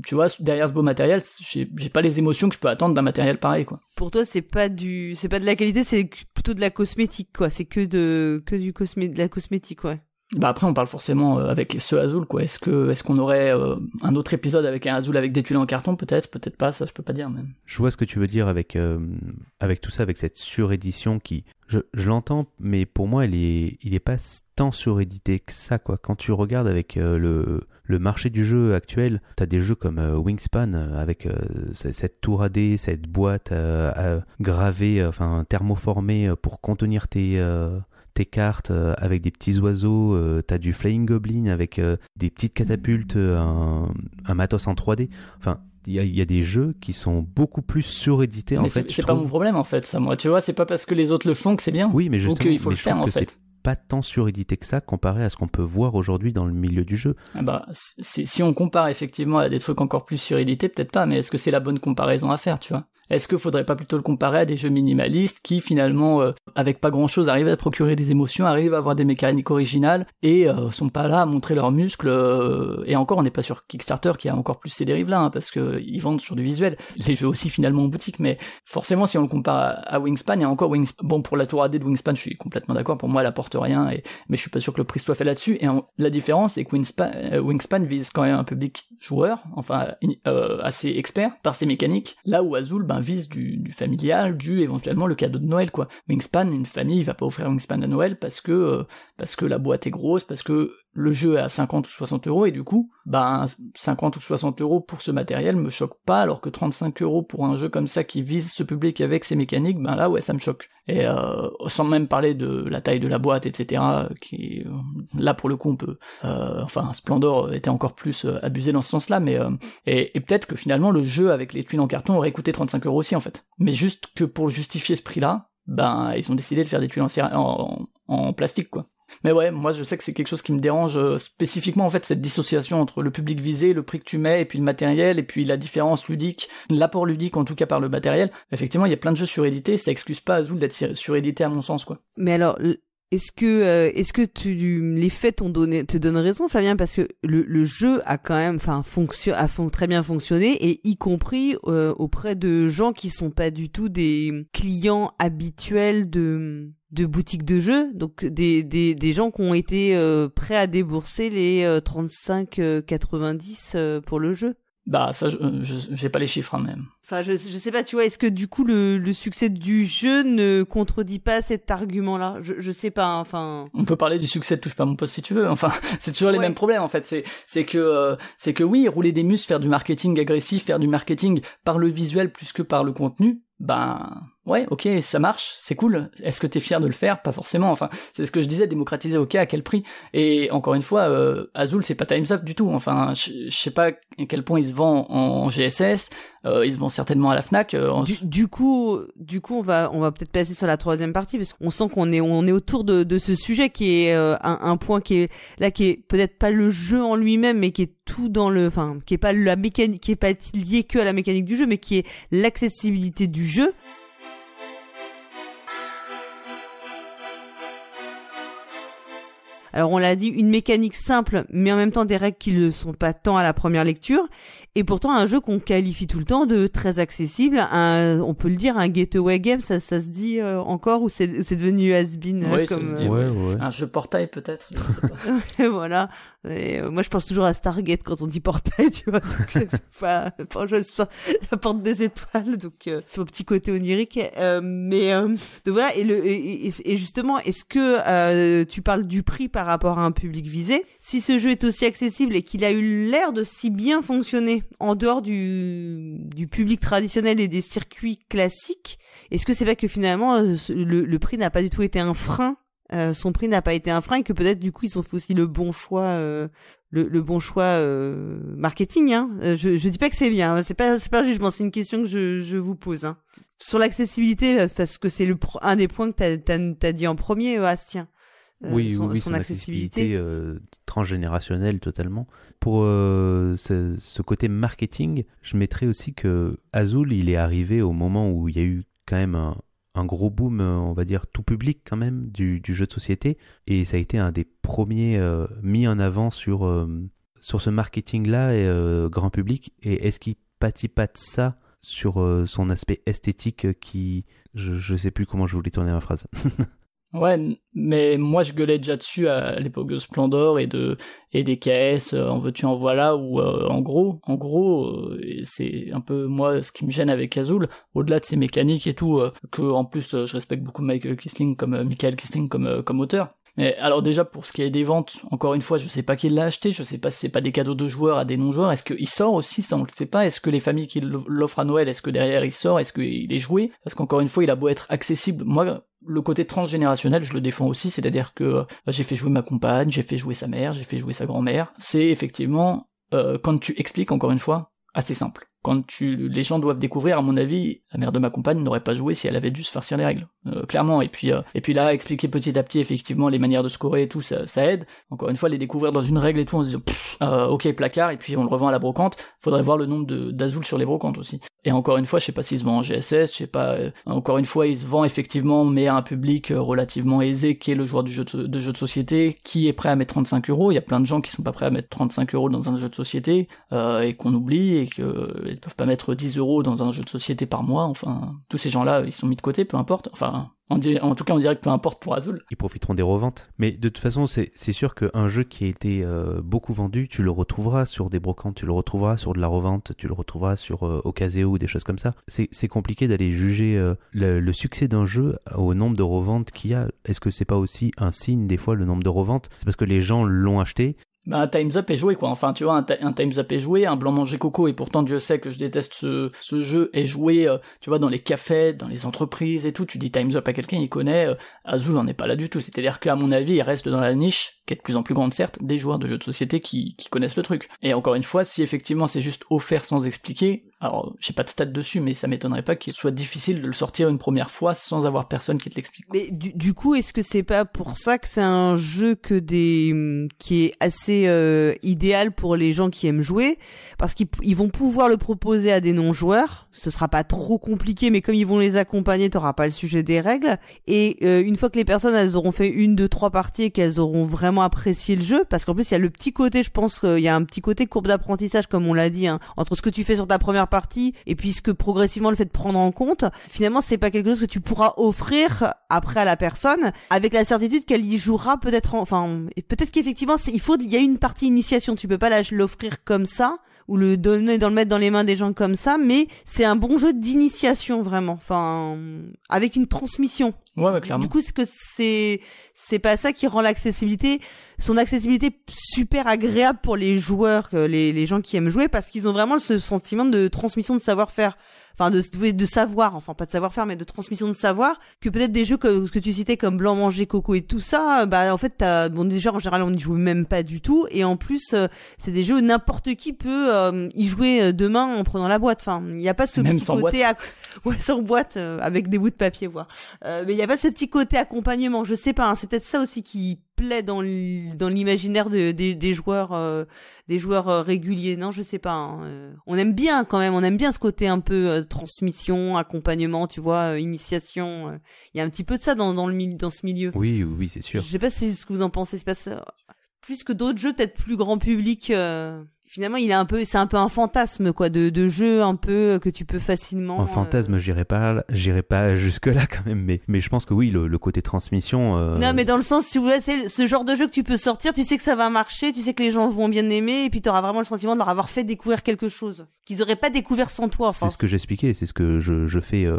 tu vois, derrière ce beau matériel, j'ai pas les émotions que je peux attendre d'un matériel pareil, quoi. Pour toi, c'est pas du, c'est pas de la qualité, c'est plutôt de la cosmétique, quoi. C'est que de, que du cosmé, de la cosmétique, ouais. Bah après on parle forcément euh, avec ce Azul quoi. Est-ce que est-ce qu'on aurait euh, un autre épisode avec un Azul avec des tuiles en carton? Peut-être, peut-être pas, ça je peux pas dire même. Je vois ce que tu veux dire avec euh, avec tout ça, avec cette surédition qui je, je l'entends, mais pour moi il est il est pas tant surédité que ça quoi. Quand tu regardes avec le le marché du jeu actuel, t'as des jeux comme Wingspan avec cette tour AD, cette boîte gravée, enfin thermoformée pour contenir tes tes cartes euh, avec des petits oiseaux, euh, t'as du Flying Goblin avec euh, des petites catapultes, un, un matos en 3D. Enfin, il y a, y a, des jeux qui sont beaucoup plus surédités en fait. C'est pas mon problème en fait, ça moi. Tu vois, c'est pas parce que les autres le font que c'est bien. Oui, mais justement, il faut le faire en fait pas tant surédité que ça comparé à ce qu'on peut voir aujourd'hui dans le milieu du jeu. Ah bah, si, si, on compare effectivement à des trucs encore plus surédités, peut-être pas, mais est-ce que c'est la bonne comparaison à faire, tu vois? Est-ce qu'il faudrait pas plutôt le comparer à des jeux minimalistes qui finalement, euh, avec pas grand-chose, arrivent à procurer des émotions, arrivent à avoir des mécaniques originales et euh, sont pas là à montrer leurs muscles. Euh, et encore, on n'est pas sur Kickstarter qui a encore plus ces dérives-là, hein, parce que ils vendent sur du visuel. Les jeux aussi finalement en boutique, mais forcément, si on le compare à, Wingspan, il y a encore Wingspan. Bon, pour la tour AD de Wingspan, je suis complètement d'accord. Pour moi, elle apporte rien, et... mais je suis pas sûr que le prix soit fait là-dessus. Et la différence, c'est que Wingspan, euh, Wingspan vise quand même un public joueur, enfin assez expert par ses mécaniques, là où Azul ben, vise du, du familial, du éventuellement le cadeau de Noël quoi. Wingspan, une famille va pas offrir Wingspan à Noël parce que euh, parce que la boîte est grosse, parce que le jeu est à 50 ou 60 euros et du coup, ben 50 ou 60 euros pour ce matériel me choque pas, alors que 35 euros pour un jeu comme ça qui vise ce public avec ses mécaniques, ben là ouais ça me choque. Et euh, sans même parler de la taille de la boîte, etc. Qui euh, là pour le coup on peut, euh, enfin Splendor était encore plus euh, abusé dans ce sens-là, mais euh, et, peut-être que finalement le jeu avec les tuiles en carton aurait coûté 35 euros aussi en fait. Mais juste que pour justifier ce prix-là, ben ils ont décidé de faire des tuiles en, en plastique quoi. Mais ouais, moi je sais que c'est quelque chose qui me dérange euh, spécifiquement en fait cette dissociation entre le public visé, le prix que tu mets et puis le matériel et puis la différence ludique, l'apport ludique en tout cas par le matériel. Effectivement, il y a plein de jeux surédités, ça excuse pas Azul d'être surédité à mon sens quoi. Mais alors est-ce que euh, est-ce que tu les faits t'ont donné te donnent raison Flavien? Parce que le, le jeu a quand même enfin a très bien fonctionné et y compris euh, auprès de gens qui sont pas du tout des clients habituels de de boutiques de jeux, donc des, gens qui ont été euh, prêts à débourser les euh, 35,90 euh, pour le jeu. Bah ça, j'ai pas les chiffres hein, même. Enfin, je, je sais pas, tu vois, est-ce que du coup le, le succès du jeu ne contredit pas cet argument-là? Je, je sais pas, enfin. On peut parler du succès de touche pas mon poste si tu veux. Enfin, c'est toujours les mêmes problèmes en fait. C'est c'est que euh, c'est que oui, rouler des muscles, faire du marketing agressif, faire du marketing par le visuel plus que par le contenu, ben ouais, ok, ça marche, c'est cool. Est-ce que t'es fier de le faire? Pas forcément. Enfin, c'est ce que je disais, démocratiser, ok, à quel prix? Et encore une fois, euh, Azul, c'est pas Times Up du tout. Enfin, je sais pas à quel point il se vend en GSS. Euh, il se vend certainement à la Fnac. Euh, du, du, coup, du coup, on va on va peut-être passer sur la troisième partie parce qu'on sent qu'on est on est autour de, de ce sujet qui est euh, un, un, point qui est là qui est peut-être pas le jeu en lui-même, mais qui est tout dans le, enfin, qui est pas la mécanique, qui est pas lié que à la mécanique du jeu, mais qui est l'accessibilité du jeu. Alors on l'a dit, une mécanique simple, mais en même temps des règles qui ne sont pas tant à la première lecture, et pourtant un jeu qu'on qualifie tout le temps de très accessible. Un, on peut le dire, un gateway game, ça, ça se dit euh, encore ou c'est devenu has-been oui, comme ça se dit, ouais, ouais. un jeu portail peut-être. voilà. Et, euh, moi, je pense toujours à Stargate quand on dit portail, tu vois. Donc, c'est pas, pas je, la porte des étoiles, donc euh, c'est mon petit côté onirique. Euh, mais donc voilà. Et, le, et, et justement, est-ce que tu parles du prix par rapport à un public visé? Si ce jeu est aussi accessible et qu'il a eu l'air de si bien fonctionner en dehors du, du public traditionnel et des circuits classiques, est-ce que c'est vrai que finalement le, le prix n'a pas du tout été un frein euh, son prix n'a pas été un frein et que peut-être du coup ils ont fait aussi le bon choix euh, le, le, bon choix euh, marketing hein. Euh, je je dis pas que c'est bien hein. c'est pas c'est pas un jugement c'est une question que je je vous pose hein. sur l'accessibilité parce que c'est le un des points que t'as as dit en premier Bastien oui, son, oui, son, accessibilité, transgénérationnelle totalement. Pour ce, ce, côté marketing, je mettrais aussi que Azul, il est arrivé au moment où il y a eu quand même un, un gros boom, euh, on va dire, tout public quand même du, jeu de société. Et ça a été un des premiers euh, mis en avant sur, euh, sur ce marketing-là, grand public. Et est-ce qu'il pâtit pas de ça sur son aspect esthétique qui... Je ne sais plus comment je voulais tourner ma phrase. Ouais, mais moi je gueulais déjà dessus à l'époque de Splendor et de et des KS euh, en veux-tu en voilà où euh, en gros, en gros euh, c'est un peu moi ce qui me gêne avec Azul, au-delà de ses mécaniques et tout que en plus je respecte beaucoup Michael Kisling comme Michael Kisling comme comme auteur. Mais alors déjà pour ce qui est des ventes, encore une fois, je sais pas qui l'a acheté, je sais pas si c'est pas des cadeaux de joueurs à des non-joueurs, est-ce qu'il sort aussi, ça on le sait pas, est-ce que les familles qui l'offrent à Noël, est-ce que derrière il sort, est-ce qu'il est joué? Parce qu'encore une fois, il a beau être accessible, moi le côté transgénérationnel, je le défends aussi, c'est-à-dire que euh, j'ai fait jouer ma compagne, j'ai fait jouer sa mère, j'ai fait jouer sa grand-mère. C'est effectivement, euh, quand tu expliques encore une fois, assez simple quand tu, les gens doivent découvrir, à mon avis, la mère de ma compagne n'aurait pas joué si elle avait dû se farcir les règles, euh, clairement. Et puis, euh, et puis là, expliquer petit à petit, effectivement, les manières de scorer et tout, ça, ça aide. Encore une fois, les découvrir dans une règle et tout, en se disant, euh, ok, placard, et puis on le revend à la brocante. Faudrait voir le nombre d'azul sur les brocantes aussi. Et encore une fois, je sais pas s'il se vend en GSS, je sais pas. encore une fois, il se vend effectivement, mais à un public relativement aisé, qui est le joueur de, jeu de société, qui est prêt à mettre 35 euros. Il y a plein de gens qui sont pas prêts à mettre 35 euros dans un jeu de société et qu'on oublie et qu'ils peuvent pas mettre 10 euros dans un jeu de société par mois. Enfin, tous ces gens-là, ils sont mis de côté, peu importe. Enfin, en, tout cas, on dirait que peu importe pour Azul. Ils profiteront des reventes. Mais de toute façon, c'est sûr qu'un jeu qui a été euh, beaucoup vendu, tu le retrouveras sur des brocantes, tu le retrouveras sur de la revente, tu le retrouveras sur euh, ou des choses comme ça. C'est compliqué d'aller juger euh, le, le, succès d'un jeu au nombre de reventes qu'il y a. Est-ce que c'est pas aussi un signe des fois le nombre de reventes? C'est parce que les gens l'ont acheté, un Time's Up est joué quoi. Enfin, tu vois, un, Time's Up est joué, un blanc manger coco, et pourtant Dieu sait que je déteste ce, ce jeu, est joué, euh, tu vois, dans les cafés, dans les entreprises et tout. Tu dis Time's Up à quelqu'un, il connaît. Euh, Azul n'en est pas là du tout. C'est-à-dire qu'à mon avis, il reste dans la niche, qui est de plus en plus grande certes, des joueurs de jeux de société qui, qui connaissent le truc. Et encore une fois, si effectivement c'est juste offert sans expliquer, alors j'ai pas de stats dessus, mais ça m'étonnerait pas qu'il soit difficile de le sortir une première fois sans avoir personne qui te l'explique. Mais du, coup, est-ce que c'est pas pour ça que c'est un jeu que des qui est assez euh, idéal pour les gens qui aiment jouer? Parce qu'ils vont pouvoir le proposer à des non-joueurs. Ce sera pas trop compliqué, mais comme ils vont les accompagner, t'auras pas le sujet des règles. Et euh, une fois que les personnes elles auront fait une, deux, trois parties et qu'elles auront vraiment apprécié le jeu, parce qu'en plus il y a le petit côté, je pense qu'il y a un petit côté courbe d'apprentissage comme on l'a dit, hein, entre ce que tu fais sur ta première partie et puis ce que progressivement le fait de prendre en compte. Finalement, c'est pas quelque chose que tu pourras offrir après à la personne avec la certitude qu'elle y jouera peut-être, enfin peut-être qu'effectivement il faut, il y a une partie initiation, tu peux pas l'offrir comme ça ou le donner dans le mettre dans les mains des gens comme ça, mais c'est un bon jeu d'initiation vraiment, enfin avec une transmission. Ouais, clairement. Du coup, ce que c'est c'est pas ça qui rend l'accessibilité son accessibilité super agréable pour les joueurs, les les gens qui aiment jouer parce qu'ils ont vraiment ce sentiment de transmission de savoir-faire enfin de, de savoir, enfin pas de savoir-faire, mais de transmission de savoir, que peut-être des jeux que, que tu citais comme Blanc Manger, Coco et tout ça, bah en fait bon déjà en général on n'y joue même pas du tout, et en plus euh, c'est des jeux où n'importe qui peut euh, y jouer euh, demain en prenant la boîte. Enfin, il n'y a pas ce petit côté ouais sans boîte avec des bouts de papier voir. mais il n'y a pas ce petit côté accompagnement. Je sais pas, hein, c'est peut-être ça aussi qui plaît dans l'imaginaire de, des joueurs euh, des joueurs euh, réguliers. Non je sais pas hein, euh. on aime bien quand même on aime bien ce côté un peu transmission accompagnement tu vois initiation il y a un petit peu de ça dans dans le dans ce milieu. Oui oui c'est sûr. Je sais pas si ce que vous en pensez c'est pas ça. Plus que d'autres jeux peut-être plus grand public finalement il est un peu c'est un peu un fantasme quoi de, de jeu un peu que tu peux facilement un fantasme euh... j'irai pas j'irai pas jusque là quand même mais mais je pense que oui le, le côté transmission euh... non mais dans le sens si vous c'est ce genre de jeu que tu peux sortir tu sais que ça va marcher tu sais que les gens vont bien aimer et puis tu auras vraiment le sentiment de leur avoir fait découvrir quelque chose qu'ils auraient pas découvert sans toi c'est ce que j'expliquais c'est ce que je, je fais euh,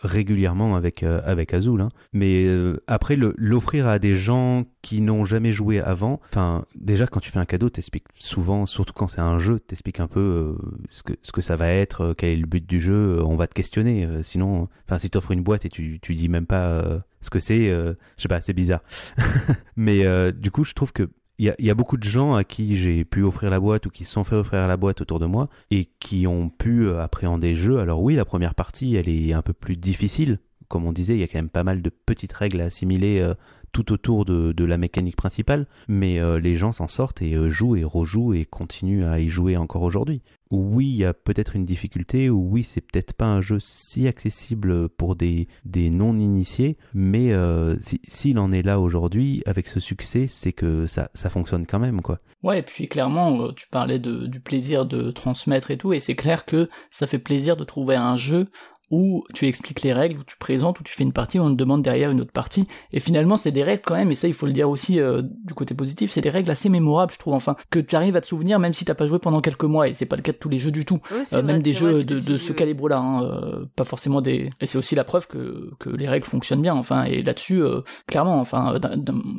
régulièrement avec euh, avec Azul hein. mais euh, après l'offrir à des gens qui n'ont jamais joué avant enfin déjà quand tu fais un cadeau t'expliques souvent surtout quand c'est un jeu, t'expliques un peu euh, ce que ce que ça va être, euh, quel est le but du jeu. Euh, on va te questionner. sinon, enfin, si t'offres une boîte et tu tu dis même pas ce que c'est, je sais pas, c'est bizarre. Mais du coup, je trouve que il y a, y a, beaucoup de gens à qui j'ai pu offrir la boîte ou qui se sont fait offrir la boîte autour de moi et qui ont pu appréhender le jeu. Alors oui, la première partie, elle est un peu plus difficile. Comme on disait, il y a quand même pas mal de petites règles à assimiler tout autour de, la mécanique principale, mais les gens s'en sortent et jouent et rejouent et continuent à y jouer encore aujourd'hui oui, il y a peut-être une difficulté, ou oui, c'est peut-être pas un jeu si accessible pour des, non-initiés, mais euh, s'il en est là aujourd'hui, avec ce succès, c'est que ça, fonctionne quand même, quoi. Ouais, et puis clairement, euh, tu parlais du plaisir de transmettre et tout, et c'est clair que ça fait plaisir de trouver un jeu où tu expliques les règles, où tu présentes, où tu fais une partie, où on te demande derrière une autre partie. Et finalement, c'est des règles quand même, et ça, il faut le dire aussi euh, du côté positif, c'est des règles assez mémorables, je trouve, enfin, que tu arrives à te souvenir même si t'as pas joué pendant quelques mois, et c'est pas le cas de tous les jeux du tout. Euh, même des jeux de, de ce calibre-là, hein, euh, pas forcément des... Et c'est aussi la preuve que, que les règles fonctionnent bien, enfin, et là-dessus, clairement, enfin,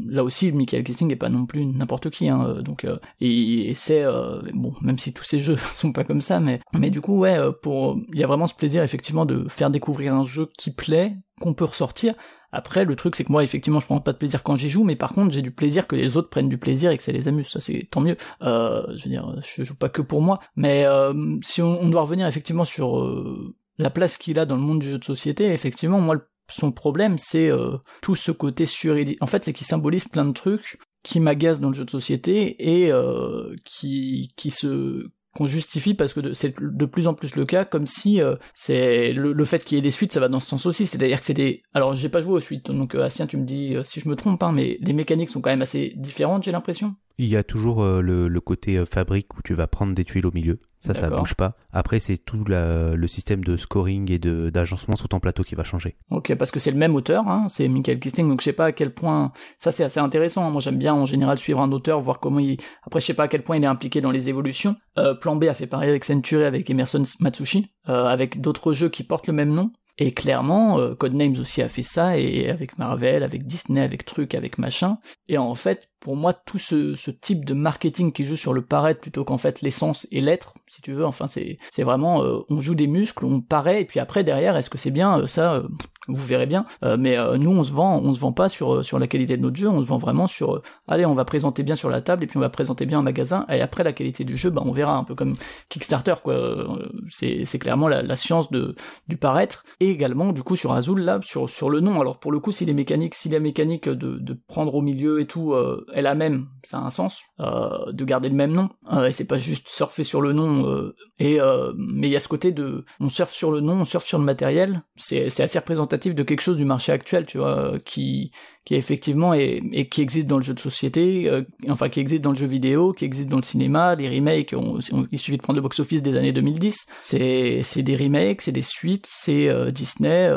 là aussi, Michael Kissing est pas non plus n'importe qui, hein, donc, et, et c'est, bon, même si tous ces jeux sont pas comme ça, mais, mais du coup, ouais, pour, il y a vraiment ce plaisir, effectivement, de faire découvrir un jeu qui plaît, qu'on peut ressortir. Après, le truc, c'est que moi, effectivement, je prends pas de plaisir quand j'y joue, mais par contre, j'ai du plaisir que les autres prennent du plaisir et que ça les amuse. Ça, c'est tant mieux. Euh, je veux dire, je joue pas que pour moi. Mais euh, si on, doit revenir effectivement sur euh, la place qu'il a dans le monde du jeu de société, effectivement, moi, son problème, c'est tout ce côté sur... En fait, c'est qu'il symbolise plein de trucs qui m'agacent dans le jeu de société et qui qui se qu'on justifie parce que c'est de plus en plus le cas, comme si euh, c'est le, fait qu'il y ait des suites, ça va dans ce sens aussi. C'est-à-dire que c'est des. Alors j'ai pas joué aux suites, donc euh, Astien, tu me dis euh, si je me trompe, hein, mais les mécaniques sont quand même assez différentes, j'ai l'impression. Il y a toujours euh, le, côté euh, fabrique où tu vas prendre des tuiles au milieu. Ça, ça bouge pas. Après, c'est tout le système de scoring et de d'agencement sous ton plateau qui va changer. Ok, parce que c'est le même auteur, hein, c'est Michael Kisting, donc je sais pas à quel point. Ça, c'est assez intéressant. Hein. Moi, j'aime bien en général suivre un auteur, voir comment il. Après, je sais pas à quel point il est impliqué dans les évolutions. Euh, Plan B a fait pareil avec Century, avec Emerson Matsushi, avec d'autres jeux qui portent le même nom. Et clairement, euh, Codenames aussi a fait ça, et avec Marvel, avec Disney, avec truc, avec machin. Et en fait, pour moi, tout ce, ce type de marketing qui joue sur le paraître plutôt qu'en fait l'essence et l'être, si tu veux, enfin c'est c'est vraiment, euh, on joue des muscles, on paraît, et puis après derrière, est-ce que c'est bien euh, ça vous verrez bien. Euh, mais euh, nous, on se vend, on se vend pas sur sur la qualité de notre jeu, on se vend vraiment sur, euh, allez, on va présenter bien sur la table et puis on va présenter bien en magasin. Et après la qualité du jeu, bah on verra un peu comme Kickstarter quoi. C'est c'est clairement la, la, science de du paraître. Et également du coup sur Azul là, sur sur le nom. Alors pour le coup, si les mécaniques, si la mécanique de de prendre au milieu et tout est la même, ça a un sens de garder le même nom. et c'est pas juste surfer sur le nom. et mais il y a ce côté de on surfe sur le nom, on surfe sur le matériel. C'est c'est assez représentatif de quelque chose du marché actuel, tu vois, qui qui effectivement est, et qui existe dans le jeu de société, euh, enfin qui existe dans le jeu vidéo, qui existe dans le cinéma, des remakes. On, il suffit de prendre le box-office des années 2010. C'est c'est des remakes, c'est des suites, c'est euh, Disney.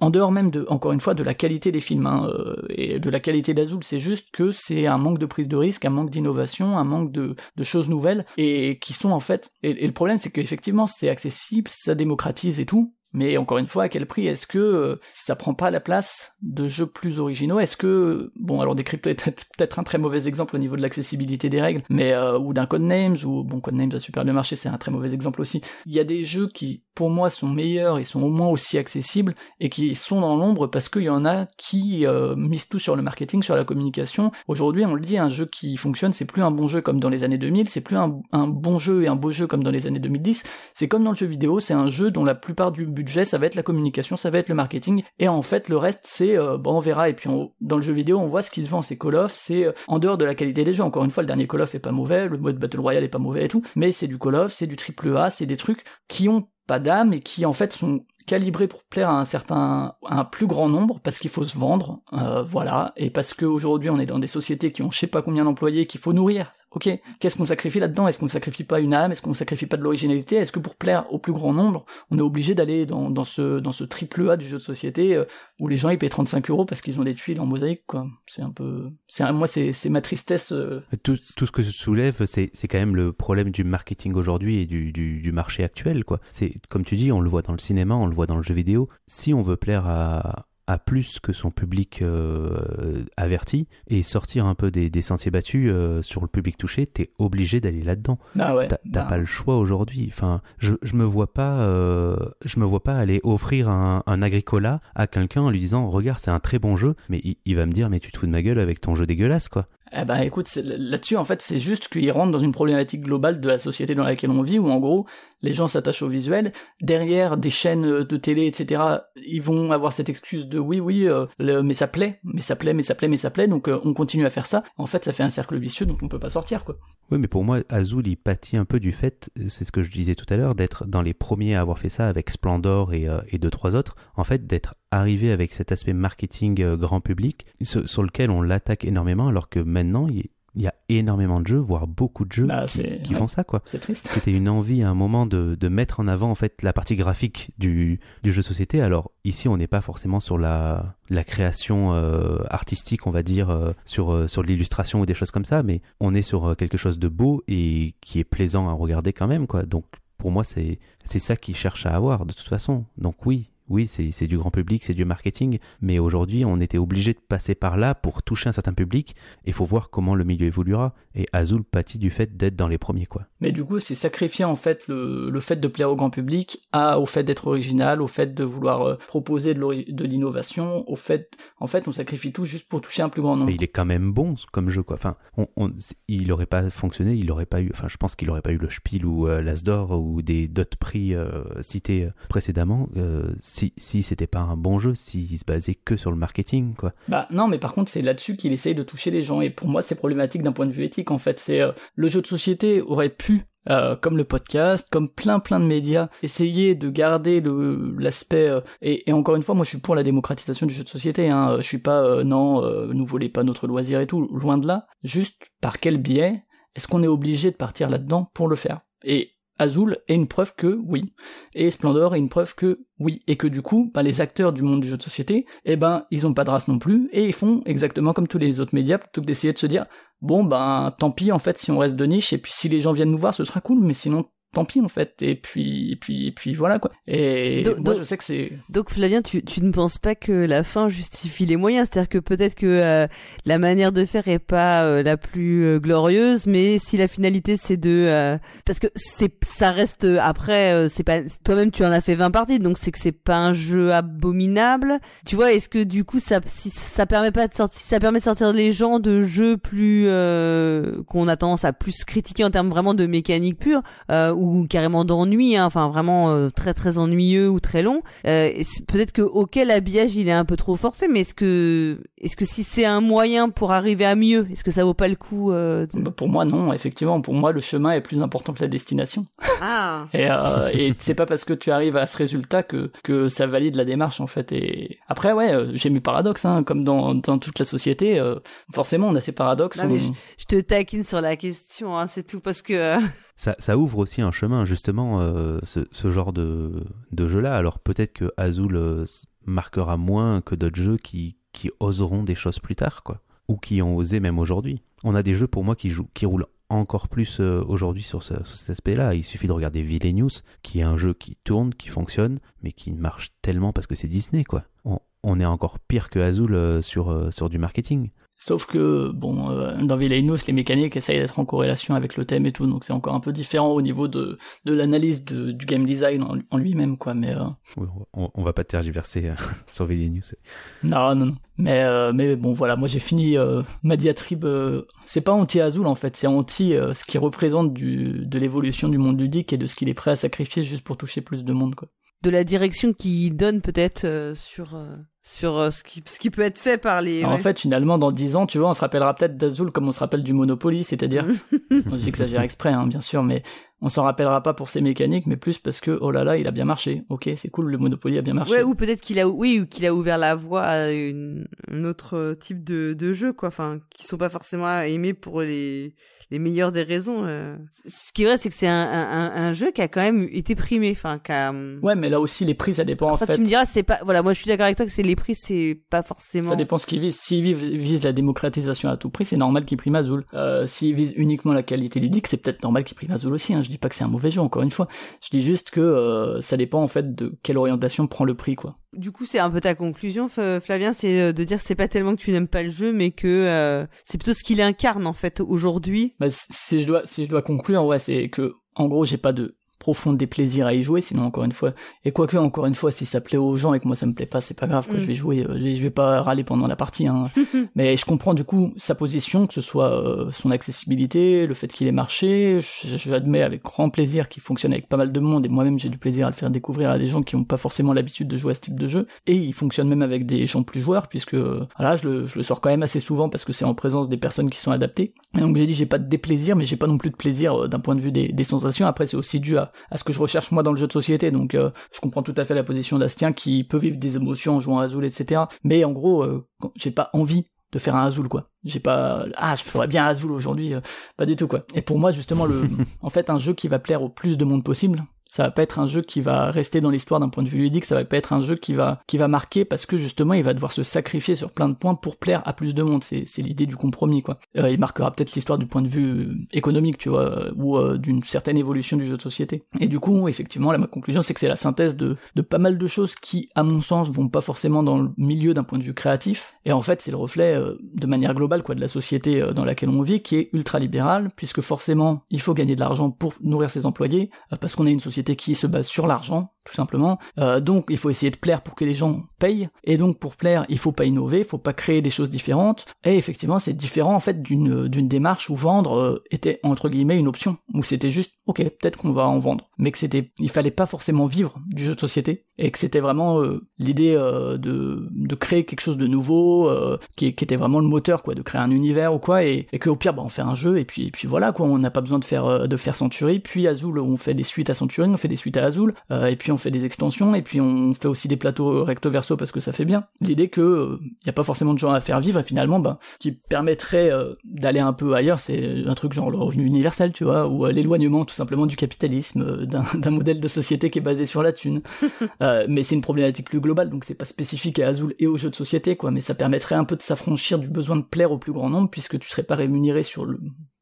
Euh, en dehors même de, encore une fois, de la qualité des films hein, et de la qualité d'Azul, c'est juste que c'est un manque de prise de risque, un manque d'innovation, un manque de, de choses nouvelles et qui sont en fait. et le problème, c'est qu'effectivement, c'est accessible, ça démocratise et tout, mais encore une fois, à quel prix Est-ce que euh, ça prend pas la place de jeux plus originaux? Est-ce que bon, alors Decrypto est peut-être un très mauvais exemple au niveau de l'accessibilité des règles, mais euh, ou d'un Codenames ou bon Codenames a super bien marché, c'est un très mauvais exemple aussi. Il y a des jeux qui pour moi sont meilleurs et sont au moins aussi accessibles et qui sont dans l'ombre parce qu'il y en a qui euh, misent tout sur le marketing, sur la communication. Aujourd'hui, on le dit, un jeu qui fonctionne, c'est plus un bon jeu comme dans les années 2000, c'est plus un, bon jeu et un beau jeu comme dans les années 2010. C'est comme dans le jeu vidéo, c'est un jeu dont la plupart du budget, ça va être la communication, ça va être le marketing, et en fait, le reste, c'est euh, bon, on verra. Et puis dans le jeu vidéo, on voit ce qui se vend, c'est Call of, c'est euh, en dehors de la qualité des jeux. Encore une fois, le dernier Call of est pas mauvais, le mode Battle Royale est pas mauvais et tout, mais c'est du Call of, c'est du triple A, c'est des trucs qui ont pas d'âme et qui en fait sont calibrés pour plaire à un certain, un plus grand nombre parce qu'il faut se vendre, euh, voilà, et parce qu'aujourd'hui on est dans des sociétés qui ont je sais pas combien d'employés qu'il faut nourrir, ok, qu'est-ce qu'on sacrifie là-dedans? Est-ce qu'on sacrifie pas une âme? Est-ce qu'on sacrifie pas de l'originalité? Est-ce que pour plaire au plus grand nombre, on est obligé d'aller dans, dans, ce, dans ce triple A du jeu de société euh, où les gens ils payent 35 euros parce qu'ils ont des tuiles en mosaïque, quoi? C'est un peu... c'est Moi, c'est ma tristesse. Euh. Tout, tout, ce que je soulève, c'est quand même le problème du marketing aujourd'hui et du, du, du marché actuel, quoi. C'est Comme tu dis, on le voit dans le cinéma, on le voit dans le jeu vidéo. Si on veut plaire à, à plus que son public euh, averti et sortir un peu des, sentiers battus euh, sur le public touché, t'es obligé d'aller là-dedans. Ah ouais, T'as bah. pas le choix aujourd'hui. Enfin, je, je me vois pas, euh, je me vois pas aller offrir un, un agricola à quelqu'un en lui disant regarde c'est un très bon jeu, mais il, il, va me dire mais tu te fous de ma gueule avec ton jeu dégueulasse quoi. Eh ben écoute, là-dessus en fait c'est juste qu'il rentre dans une problématique globale de la société dans laquelle on vit où en gros les gens s'attachent au visuel. Derrière, des chaînes de télé, etc., ils vont avoir cette excuse de oui, oui, euh, mais ça plaît, mais ça plaît, mais ça plaît, mais ça plaît, donc euh, on continue à faire ça. En fait, ça fait un cercle vicieux, donc on peut pas sortir, quoi. Oui, mais pour moi, Azul, il pâtit un peu du fait, c'est ce que je disais tout à l'heure, d'être dans les premiers à avoir fait ça avec Splendor et, et deux, trois autres. En fait, d'être arrivé avec cet aspect marketing grand public sur, sur lequel on l'attaque énormément, alors que maintenant, il il y a énormément de jeux, voire beaucoup de jeux Bah, qui, c'est- qui ouais. font ça, quoi. C'est triste. C'était une envie à un moment de, de mettre en avant en fait la partie graphique du, du jeu de société. Alors ici, on n'est pas forcément sur la, la création euh, artistique, on va dire, euh, sur, euh, sur l'illustration ou des choses comme ça, mais on est sur euh, quelque chose de beau et qui est plaisant à regarder quand même, quoi. Donc pour moi, c'est c'est ça qu'ils cherchent à avoir de toute façon. Donc oui. Oui, c'est du grand public, c'est du marketing, mais aujourd'hui, on était obligé de passer par là pour toucher un certain public, et faut voir comment le milieu évoluera. Et Azul pâtit du fait d'être dans les premiers, quoi. Mais du coup, c'est sacrifier en fait le, le fait de plaire au grand public à, au fait d'être original, au fait de vouloir euh, proposer de l'innovation, au fait, en fait, on sacrifie tout juste pour toucher un plus grand nombre. Mais il est quand même bon comme jeu, quoi. Enfin, on, on- il aurait pas fonctionné, il aurait pas eu. Enfin, je pense qu'il aurait pas eu le Spiel ou euh, l'As d'or ou des d'autres prix euh, cités précédemment euh, si si c'était pas un bon jeu, s'il se basait que sur le marketing, quoi. Bah non, mais par contre, c'est là-dessus qu'il essaye de toucher les gens. Et pour moi, c'est problématique d'un point de vue éthique. En fait, c'est euh, le jeu de société aurait pu, euh, comme le podcast, comme plein plein de médias, essayer de garder l'aspect. euh, et, encore une fois, moi, je suis pour la démocratisation du jeu de société. Hein. Je suis pas non, nous volez pas notre loisir et tout. Loin de là. Juste par quel biais est-ce qu'on est obligé de partir là-dedans pour le faire? Et Azul est une preuve que oui, et Splendor est une preuve que oui, et que du coup, bah, les acteurs du monde du jeu de société, eh ben, ils ont pas de race non plus, et ils font exactement comme tous les autres médias, plutôt que d'essayer de se dire, bon ben, tant pis en fait si on reste de niche, et puis si les gens viennent nous voir, ce sera cool, mais sinon, tant pis en fait, et puis, et puis, et puis voilà quoi. Et Do- moi je sais que c'est, Donc Flavien, tu, tu ne penses pas que la fin justifie les moyens? C'est-à-dire que peut-être que euh, la manière de faire est pas euh, la plus euh, glorieuse, mais si la finalité c'est de... euh, parce que c'est ça reste... euh, Après, euh, c'est pas toi-même tu en as fait 20 parties, donc c'est que c'est pas un jeu abominable. Tu vois, est-ce que du coup ça si ça permet pas de sortir, si ça permet de sortir les gens de jeux plus euh, qu'on a tendance à plus critiquer en termes vraiment de mécanique pure, euh, ou carrément d'ennui, hein, enfin vraiment euh, très très ennuyeux ou très long. Euh, Peut-être que ok l'habillage il est un peu trop forcé, mais est-ce que est-ce que si c'est un moyen pour arriver à mieux, est-ce que ça vaut pas le coup euh, de- bah, pour moi non, effectivement, pour moi le chemin est plus important que la destination. Ah Et, euh, et c'est pas parce que tu arrives à ce résultat que, que ça valide la démarche en fait. Et après ouais, euh, j'ai mes paradoxes, hein, comme dans, dans toute la société. euh, forcément, on a ces paradoxes. Non, mais on- je te taquine sur la question, hein, c'est tout parce que Ça, ça ouvre aussi un chemin, justement, euh, ce, ce genre de, de jeu-là. Alors peut-être que Azul euh, marquera moins que d'autres jeux qui, qui oseront des choses plus tard, quoi. Ou qui ont osé même aujourd'hui. On a des jeux pour moi qui, jouent, qui roulent encore plus euh, aujourd'hui sur, ce- sur cet aspect-là. Il suffit de regarder Villainous, qui est un jeu qui tourne, qui fonctionne, mais qui marche tellement parce que c'est Disney, quoi. On, on est encore pire que Azul euh, sur, euh, sur du marketing. Sauf que, bon, euh, dans Villainous, les mécaniques essayent d'être en corrélation avec le thème et tout, donc c'est encore un peu différent au niveau de, de l'analyse de- du game design en, en lui-même, quoi. Mais euh, Oui, on, on va pas tergiverser euh, sur Villainous. non, non, non. Mais, euh, mais bon, voilà, moi j'ai fini ma diatribe. c'est pas anti-Azul en fait, c'est anti ce qui représente du, de l'évolution du monde ludique et de ce qu'il est prêt à sacrifier juste pour toucher plus de monde, quoi. De la direction qui donne peut-être euh, sur euh, sur euh, ce qui ce qui peut être fait par les. Alors, En fait, finalement, dans 10 ans, tu vois, on se rappellera peut-être d'Azul comme on se rappelle du Monopoly, c'est-à-dire, j'exagère exprès, hein, bien sûr, mais on s'en rappellera pas pour ses mécaniques, mais plus parce que, oh là là, il a bien marché. Ok, c'est cool, le Monopoly a bien marché. Ouais, ou peut-être qu'il a, oui, ou qu'il a ouvert la voie à une, un autre type de, de jeu, quoi. Enfin, qui sont pas forcément aimés pour les, les meilleures des raisons. euh. Ce qui est vrai, c'est que c'est un, un, un jeu qui a quand même été primé, enfin, qui a. Ouais, mais là aussi, les prix, ça dépend en Enfin, fait. tu me diras, c'est pas, voilà, moi je suis d'accord avec toi que c'est les prix, c'est pas forcément. Ça dépend ce qu'ils visent. S'ils visent, visent la démocratisation à tout prix, c'est normal qu'ils priment Azul. Euh, S'ils visent uniquement la qualité ludique, c'est peut-être normal qu'ils priment Azul aussi. Hein. Je dis pas que c'est un mauvais jeu, encore une fois. Je dis juste que euh, ça dépend en fait de quelle orientation prend le prix, quoi. Du coup, c'est un peu ta conclusion, Flavien, c'est euh, de dire c'est pas tellement que tu n'aimes pas le jeu, mais que euh, c'est plutôt ce qu'il incarne en fait aujourd'hui. Bah, si je dois, si je dois conclure, ouais, c'est que, en gros, j'ai pas de profonde des plaisirs à y jouer. Sinon, encore une fois, et quoique, encore une fois, si ça plaît aux gens et que moi ça me plaît pas, c'est pas grave, que Mm. je vais jouer, euh, je vais pas râler pendant la partie. Hein. Mais je comprends du coup sa position, que ce soit euh, son accessibilité, le fait qu'il ait marché. Je- J'admets avec grand plaisir qu'il fonctionne avec pas mal de monde et moi-même j'ai du plaisir à le faire découvrir à des gens qui n'ont pas forcément l'habitude de jouer à ce type de jeu. Et il fonctionne même avec des gens plus joueurs puisque euh, voilà, je le, je le sors quand même assez souvent parce que c'est en présence des personnes qui sont adaptées. Et donc j'ai dit j'ai pas de déplaisir mais j'ai pas non plus de plaisir euh, d'un point de vue des, des sensations. Après c'est aussi dû à, à ce que je recherche moi dans le jeu de société. Donc euh, je comprends tout à fait la position d'Astien qui peut vivre des émotions en jouant à Azul etc. Mais en gros euh, j'ai pas envie de faire un Azul quoi. J'ai pas ah je ferais bien un Azul aujourd'hui euh, pas du tout quoi. Et pour moi justement le en fait un jeu qui va plaire au plus de monde possible, ça va pas être un jeu qui va rester dans l'histoire d'un point de vue ludique, ça va pas être un jeu qui va qui va marquer parce que justement il va devoir se sacrifier sur plein de points pour plaire à plus de monde. C'est c'est l'idée du compromis quoi. Euh, il marquera peut-être l'histoire du point de vue euh, économique tu vois euh, ou euh, d'une certaine évolution du jeu de société. Et du coup effectivement là ma conclusion c'est que c'est la synthèse de de pas mal de choses qui à mon sens vont pas forcément dans le milieu d'un point de vue créatif et en fait c'est le reflet euh, de manière globale quoi de la société dans laquelle on vit qui est ultra libérale puisque forcément il faut gagner de l'argent pour nourrir ses employés parce qu'on est une société qui se base sur l'argent tout simplement. Euh, donc il faut essayer de plaire pour que les gens payent. Et donc pour plaire il faut pas innover il faut pas créer des choses différentes. Et effectivement c'est différent en fait d'une démarche où vendre euh, était entre guillemets une option. Où c'était juste ok peut-être qu'on va en vendre. Mais que c'était il fallait pas forcément vivre du jeu de société. Et que c'était vraiment euh, l'idée de de créer quelque chose de nouveau qui, était vraiment le moteur quoi de créer un univers ou quoi. Et, et que au pire bah on fait un jeu et puis et puis voilà quoi. On n'a pas besoin de faire de faire Century. Puis Azul on fait des suites à Century on fait des suites à Azul. Et puis on fait des extensions et puis on fait aussi des plateaux recto verso parce que ça fait bien l'idée que il y a pas forcément de gens à faire vivre et finalement bah qui permettrait euh, d'aller un peu ailleurs c'est un truc genre le revenu universel tu vois ou euh, l'éloignement tout simplement du capitalisme euh, d'un modèle de société qui est basé sur la thune euh, mais c'est une problématique plus globale, donc c'est pas spécifique à Azul et aux jeux de société, quoi. Mais ça permettrait un peu de s'affranchir du besoin de plaire au plus grand nombre, puisque tu serais pas rémunéré sur le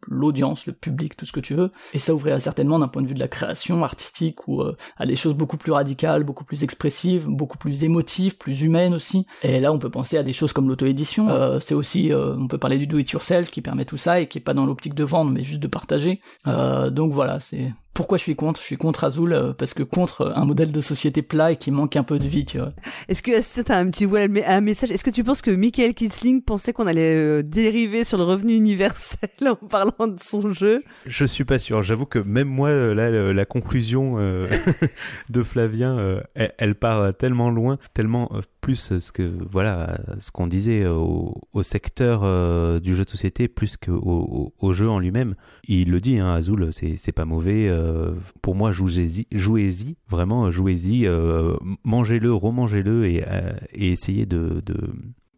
l'audience, le public, tout ce que tu veux, et ça ouvrirait certainement d'un point de vue de la création artistique ou euh, à des choses beaucoup plus radicales, beaucoup plus expressives, beaucoup plus émotives, plus humaines aussi. Et là, on peut penser à des choses comme l'auto-édition. Euh, c'est aussi, euh, on peut parler du do-it-yourself qui permet tout ça et qui est pas dans l'optique de vendre, mais juste de partager. Euh, donc voilà, c'est pourquoi je suis contre? Je suis contre Azul euh, parce que contre un modèle de société plat et qui manque un peu de vie, tu vois. Est-ce que que t'as un petit voilà, un message? Est-ce que tu penses que Michael Kisling pensait qu'on allait euh, dériver sur le revenu universel en parlant de son jeu? Je suis pas sûr. J'avoue que même moi, euh, là, la conclusion euh, de Flavien, euh, elle, elle part tellement loin, tellement euh, plus ce que voilà, ce qu'on disait au, secteur euh, du jeu de société plus que au, jeu en lui-même. Il le dit, hein, Azul, c'est pas mauvais. euh, pour moi, jouez-y, jouez-y, vraiment, jouez-y, euh, mangez-le, remangez-le et, essayez de,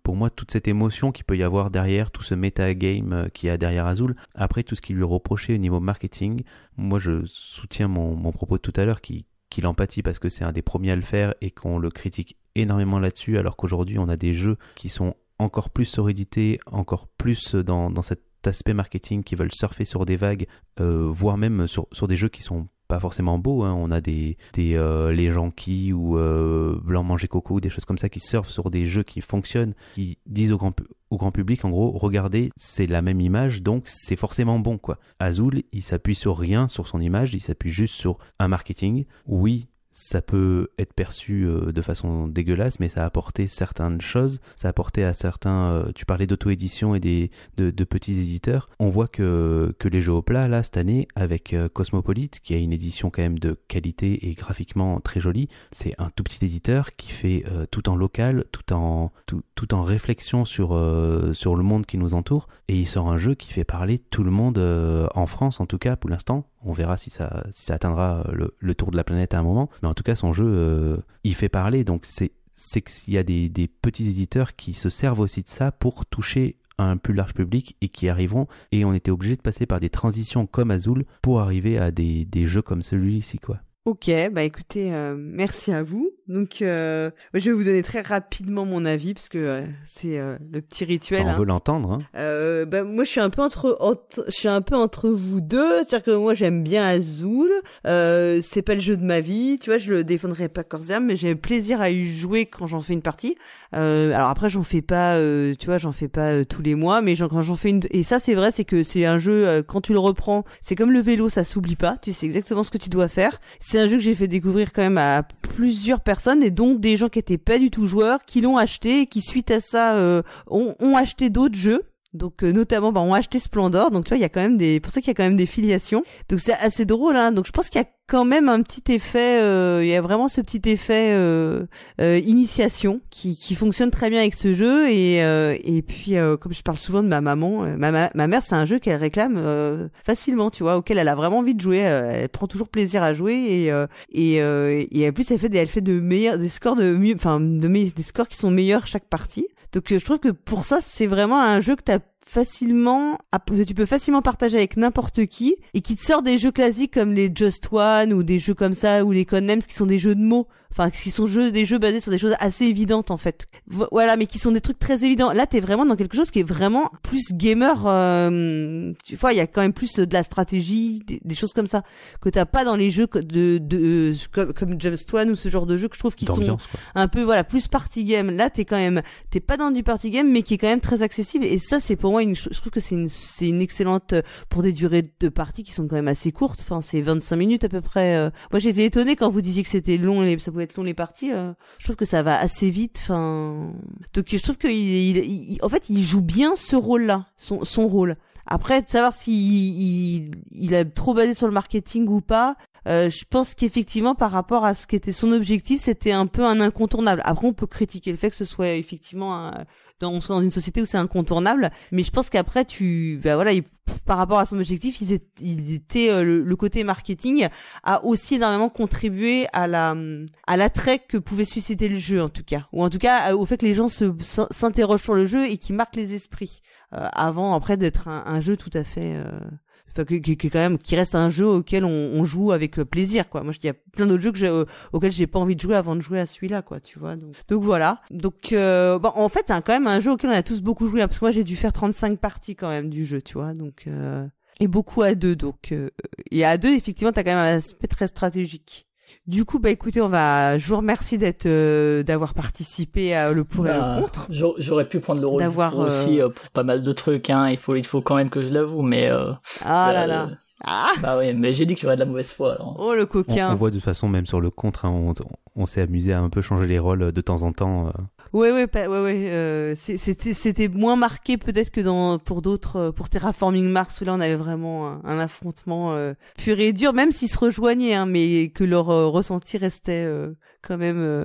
pour moi, toute cette émotion qu'il peut y avoir derrière, tout ce metagame qu'il y a derrière Azul, après tout ce qui lui reproché au niveau marketing, moi je soutiens mon, mon propos de tout à l'heure qui qu'il empathie parce que c'est un des premiers à le faire et qu'on le critique énormément là-dessus, alors qu'aujourd'hui on a des jeux qui sont encore plus sur édité, encore plus dans, dans cet aspect marketing, qui veulent surfer sur des vagues, euh, voire même sur, sur des jeux qui sont pas forcément beaux. Hein. On a des, des euh, les Janky ou euh, Blanc Manger Coco, des choses comme ça qui surfent sur des jeux qui fonctionnent, qui disent au grand, au grand public, en gros, regardez, c'est la même image, donc c'est forcément bon, quoi. Azul, il s'appuie sur rien, sur son image, il s'appuie juste sur un marketing. Oui, ça peut être perçu euh, de façon dégueulasse, mais ça a apporté certaines choses. Ça a apporté à certains. euh, tu parlais d'auto-édition et des de, de petits éditeurs. On voit que que les jeux au plat là cette année avec euh, Cosmopolite, qui a une édition quand même de qualité et graphiquement très jolie. C'est un tout petit éditeur qui fait euh, tout en local, tout en tout, tout en réflexion sur euh, sur le monde qui nous entoure, et il sort un jeu qui fait parler tout le monde euh, en France en tout cas pour l'instant. On verra si ça, atteindra le, le tour de la planète à un moment. Mais en tout cas, son jeu, euh, il fait parler. Donc, c'est qu'il y a des, petits éditeurs qui se servent aussi de ça pour toucher un plus large public et qui arriveront. Et on était obligé de passer par des transitions comme Azul pour arriver à des, des jeux comme celui-ci, quoi. Ok, bah écoutez, euh, merci à vous. Donc, euh, je vais vous donner très rapidement mon avis parce que euh, c'est euh, le petit rituel. On hein. veut l'entendre. Hein. Euh, bah, moi, je suis un peu entre, entre- je suis un peu entre vous deux. C'est-à-dire que moi, j'aime bien Azul. Euh, c'est pas le jeu de ma vie, tu vois. Je le défendrai pas corps et âme, mais j'ai plaisir à y jouer quand j'en fais une partie. Euh, alors après, j'en fais pas, euh, tu vois, j'en fais pas tous les mois, mais quand j'en fais une, et ça, c'est vrai, c'est que c'est un jeu euh, quand tu le reprends, c'est comme le vélo, ça s'oublie pas. Tu sais exactement ce que tu dois faire. C'est un jeu que j'ai fait découvrir quand même à plusieurs personnes et donc des gens qui étaient pas du tout joueurs, qui l'ont acheté et qui suite à ça euh, ont, ont acheté d'autres jeux. Donc euh, notamment, bah, ont acheté Splendor. Donc tu vois, il y a quand même des, pour ça qu'il y a quand même des filiations. Donc c'est assez drôle. Hein. Donc je pense qu'il y a quand même un petit effet. euh, il y a vraiment ce petit effet euh, euh, initiation qui, qui fonctionne très bien avec ce jeu. Et euh, et puis euh, comme je parle souvent de ma maman, ma, ma, ma mère c'est un jeu qu'elle réclame facilement, tu vois, auquel elle a vraiment envie de jouer. elle prend toujours plaisir à jouer et et et en plus elle fait des, elle fait de meilleurs des scores de mieux, enfin de me- des scores qui sont meilleurs chaque partie. Donc euh, je trouve que pour ça c'est vraiment un jeu que t'as facilement tu peux facilement partager avec n'importe qui et qui te sort des jeux classiques comme les Just One ou des jeux comme ça ou les Codenames qui sont des jeux de mots enfin qui sont jeux des jeux basés sur des choses assez évidentes en fait. Vo- voilà mais qui sont des trucs très évidents. Là t'es vraiment dans quelque chose qui est vraiment plus gamer euh, tu vois il y a quand même plus de la stratégie des, des choses comme ça que t'as pas dans les jeux de, de comme, comme Just One ou ce genre de jeux que je trouve qui sont quoi. un peu voilà plus party game. Là t'es quand même t'es pas dans du party game mais qui est quand même très accessible. Et ça c'est pour moi une je trouve que c'est une c'est une excellente euh, pour des durées de partie qui sont quand même assez courtes. Enfin c'est 25 minutes à peu près euh. moi j'étais étonnée quand vous disiez que c'était long les ça pouvait être long les parties euh. je trouve que ça va assez vite enfin donc je trouve que il, en fait il joue bien ce rôle là son rôle après de savoir s'il il, a trop basé sur le marketing ou pas euh, je pense qu'effectivement, par rapport à ce qui était son objectif, c'était un peu un incontournable. Après, on peut critiquer le fait que ce soit effectivement un- on soit dans une société où c'est incontournable, mais je pense qu'après, tu, bah voilà, il- par rapport à son objectif, il était, il était euh, le, le côté marketing a aussi énormément contribué à la, à l'attrait que pouvait susciter le jeu en tout cas, ou en tout cas euh, au fait que les gens se s'interrogent sur le jeu et qui marquent les esprits euh, avant après d'être un, un jeu tout à fait. euh, Enfin, qui, qui, quand même qui reste un jeu auquel on, on joue avec euh, plaisir quoi. Moi il y a plein d'autres jeux que j'ai, euh, auxquels j'ai pas envie de jouer avant de jouer à celui-là quoi tu vois donc. Voilà. Donc euh, bon en fait c'est quand même un jeu auquel on a tous beaucoup joué hein, parce que moi j'ai dû faire 35 parties quand même du jeu tu vois donc euh, et beaucoup à deux donc euh, et à deux effectivement t'as quand même un aspect très stratégique du coup bah écoutez on va je vous remercie d'être euh, d'avoir participé à le pour et Bah, le contre j'aurais- pu prendre le rôle D'avoir, aussi euh, euh, pour pas mal de trucs. Hein. Il faut, il faut quand même que je l'avoue, mais euh, ah là euh, là ah bah ouais, mais j'ai dit que j'aurais de la mauvaise foi. Alors. oh le On, coquin on voit de toute façon, même sur le contre, hein, on, on s'est amusé à un peu changer les rôles de temps en temps. Ouais ouais ouais ouais euh, c'était moins marqué peut-être que dans pour d'autres euh, pour Terraforming Mars où là on avait vraiment un, un affrontement euh, pur et dur même s'ils se rejoignaient hein, mais que leur euh, ressenti restait euh, quand même euh,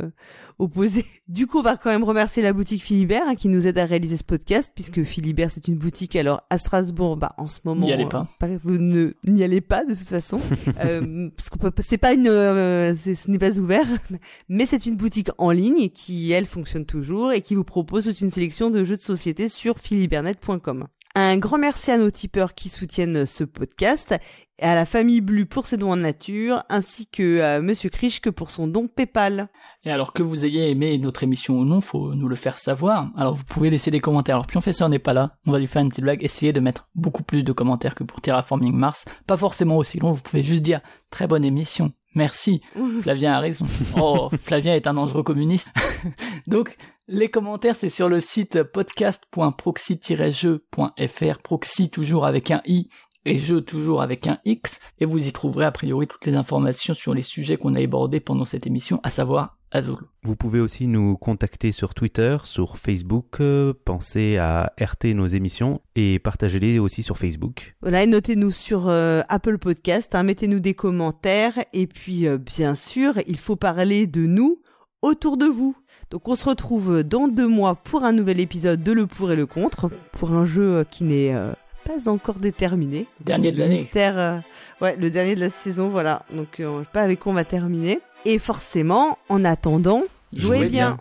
opposé. Du coup on va quand même remercier la boutique Philibert hein, qui nous aide à réaliser ce podcast puisque Philibert c'est une boutique alors à Strasbourg bah en ce moment N'y allez pas. euh, vous ne n'y allez pas de toute façon euh, parce qu'on peut pas- c'est pas une euh, ce n'est pas ouvert mais c'est une boutique en ligne qui, elle, fonctionne toujours et qui vous propose toute une sélection de jeux de société sur philibernet.com. Un grand merci à nos tipeurs qui soutiennent ce podcast, et à la famille Blue pour ses dons en nature, ainsi que à Monsieur Krischke pour son don PayPal. Et alors que vous ayez aimé notre émission ou non, faut nous le faire savoir. Alors vous pouvez laisser des commentaires. Alors Pionfesseur n'est pas là, on va lui faire une petite blague. Essayez de mettre beaucoup plus de commentaires que pour Terraforming Mars. Pas forcément aussi long, vous pouvez juste dire très bonne émission. Merci. Flavien a raison. Oh, Flavien est un dangereux communiste. Donc, les commentaires, c'est sur le site podcast.proxy-jeu.fr. Proxy toujours avec un i et jeu toujours avec un X, et vous y trouverez a priori toutes les informations sur les sujets qu'on a abordés pendant cette émission, à savoir Azul. Vous pouvez aussi nous contacter sur Twitter, sur Facebook, euh, pensez à RT nos émissions et partagez-les aussi sur Facebook. Voilà, et notez-nous sur euh, Apple Podcast, hein, mettez-nous des commentaires, et puis euh, bien sûr, il faut parler de nous autour de vous. Donc on se retrouve dans deux mois pour un nouvel épisode de Le Pour et le Contre, pour un jeu qui n'est euh, pas encore déterminé. Dernier de Le l'année. Mystère, euh, ouais, le dernier de la saison, voilà. Donc euh, on sait pas avec quoi on va terminer. Et forcément, en attendant, jouez, Jouez bien. bien.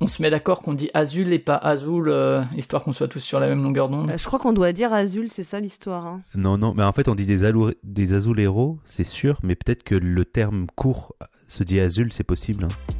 on, se met d'accord qu'on dit Azul et pas Azul, euh, histoire qu'on soit tous sur la même longueur d'onde. Euh, je crois qu'on doit dire Azul, c'est ça l'histoire. Hein. Non, non, mais en fait on dit des, azul des Azuleros, c'est sûr, mais peut-être que le terme court se dit Azul, c'est possible. Hein.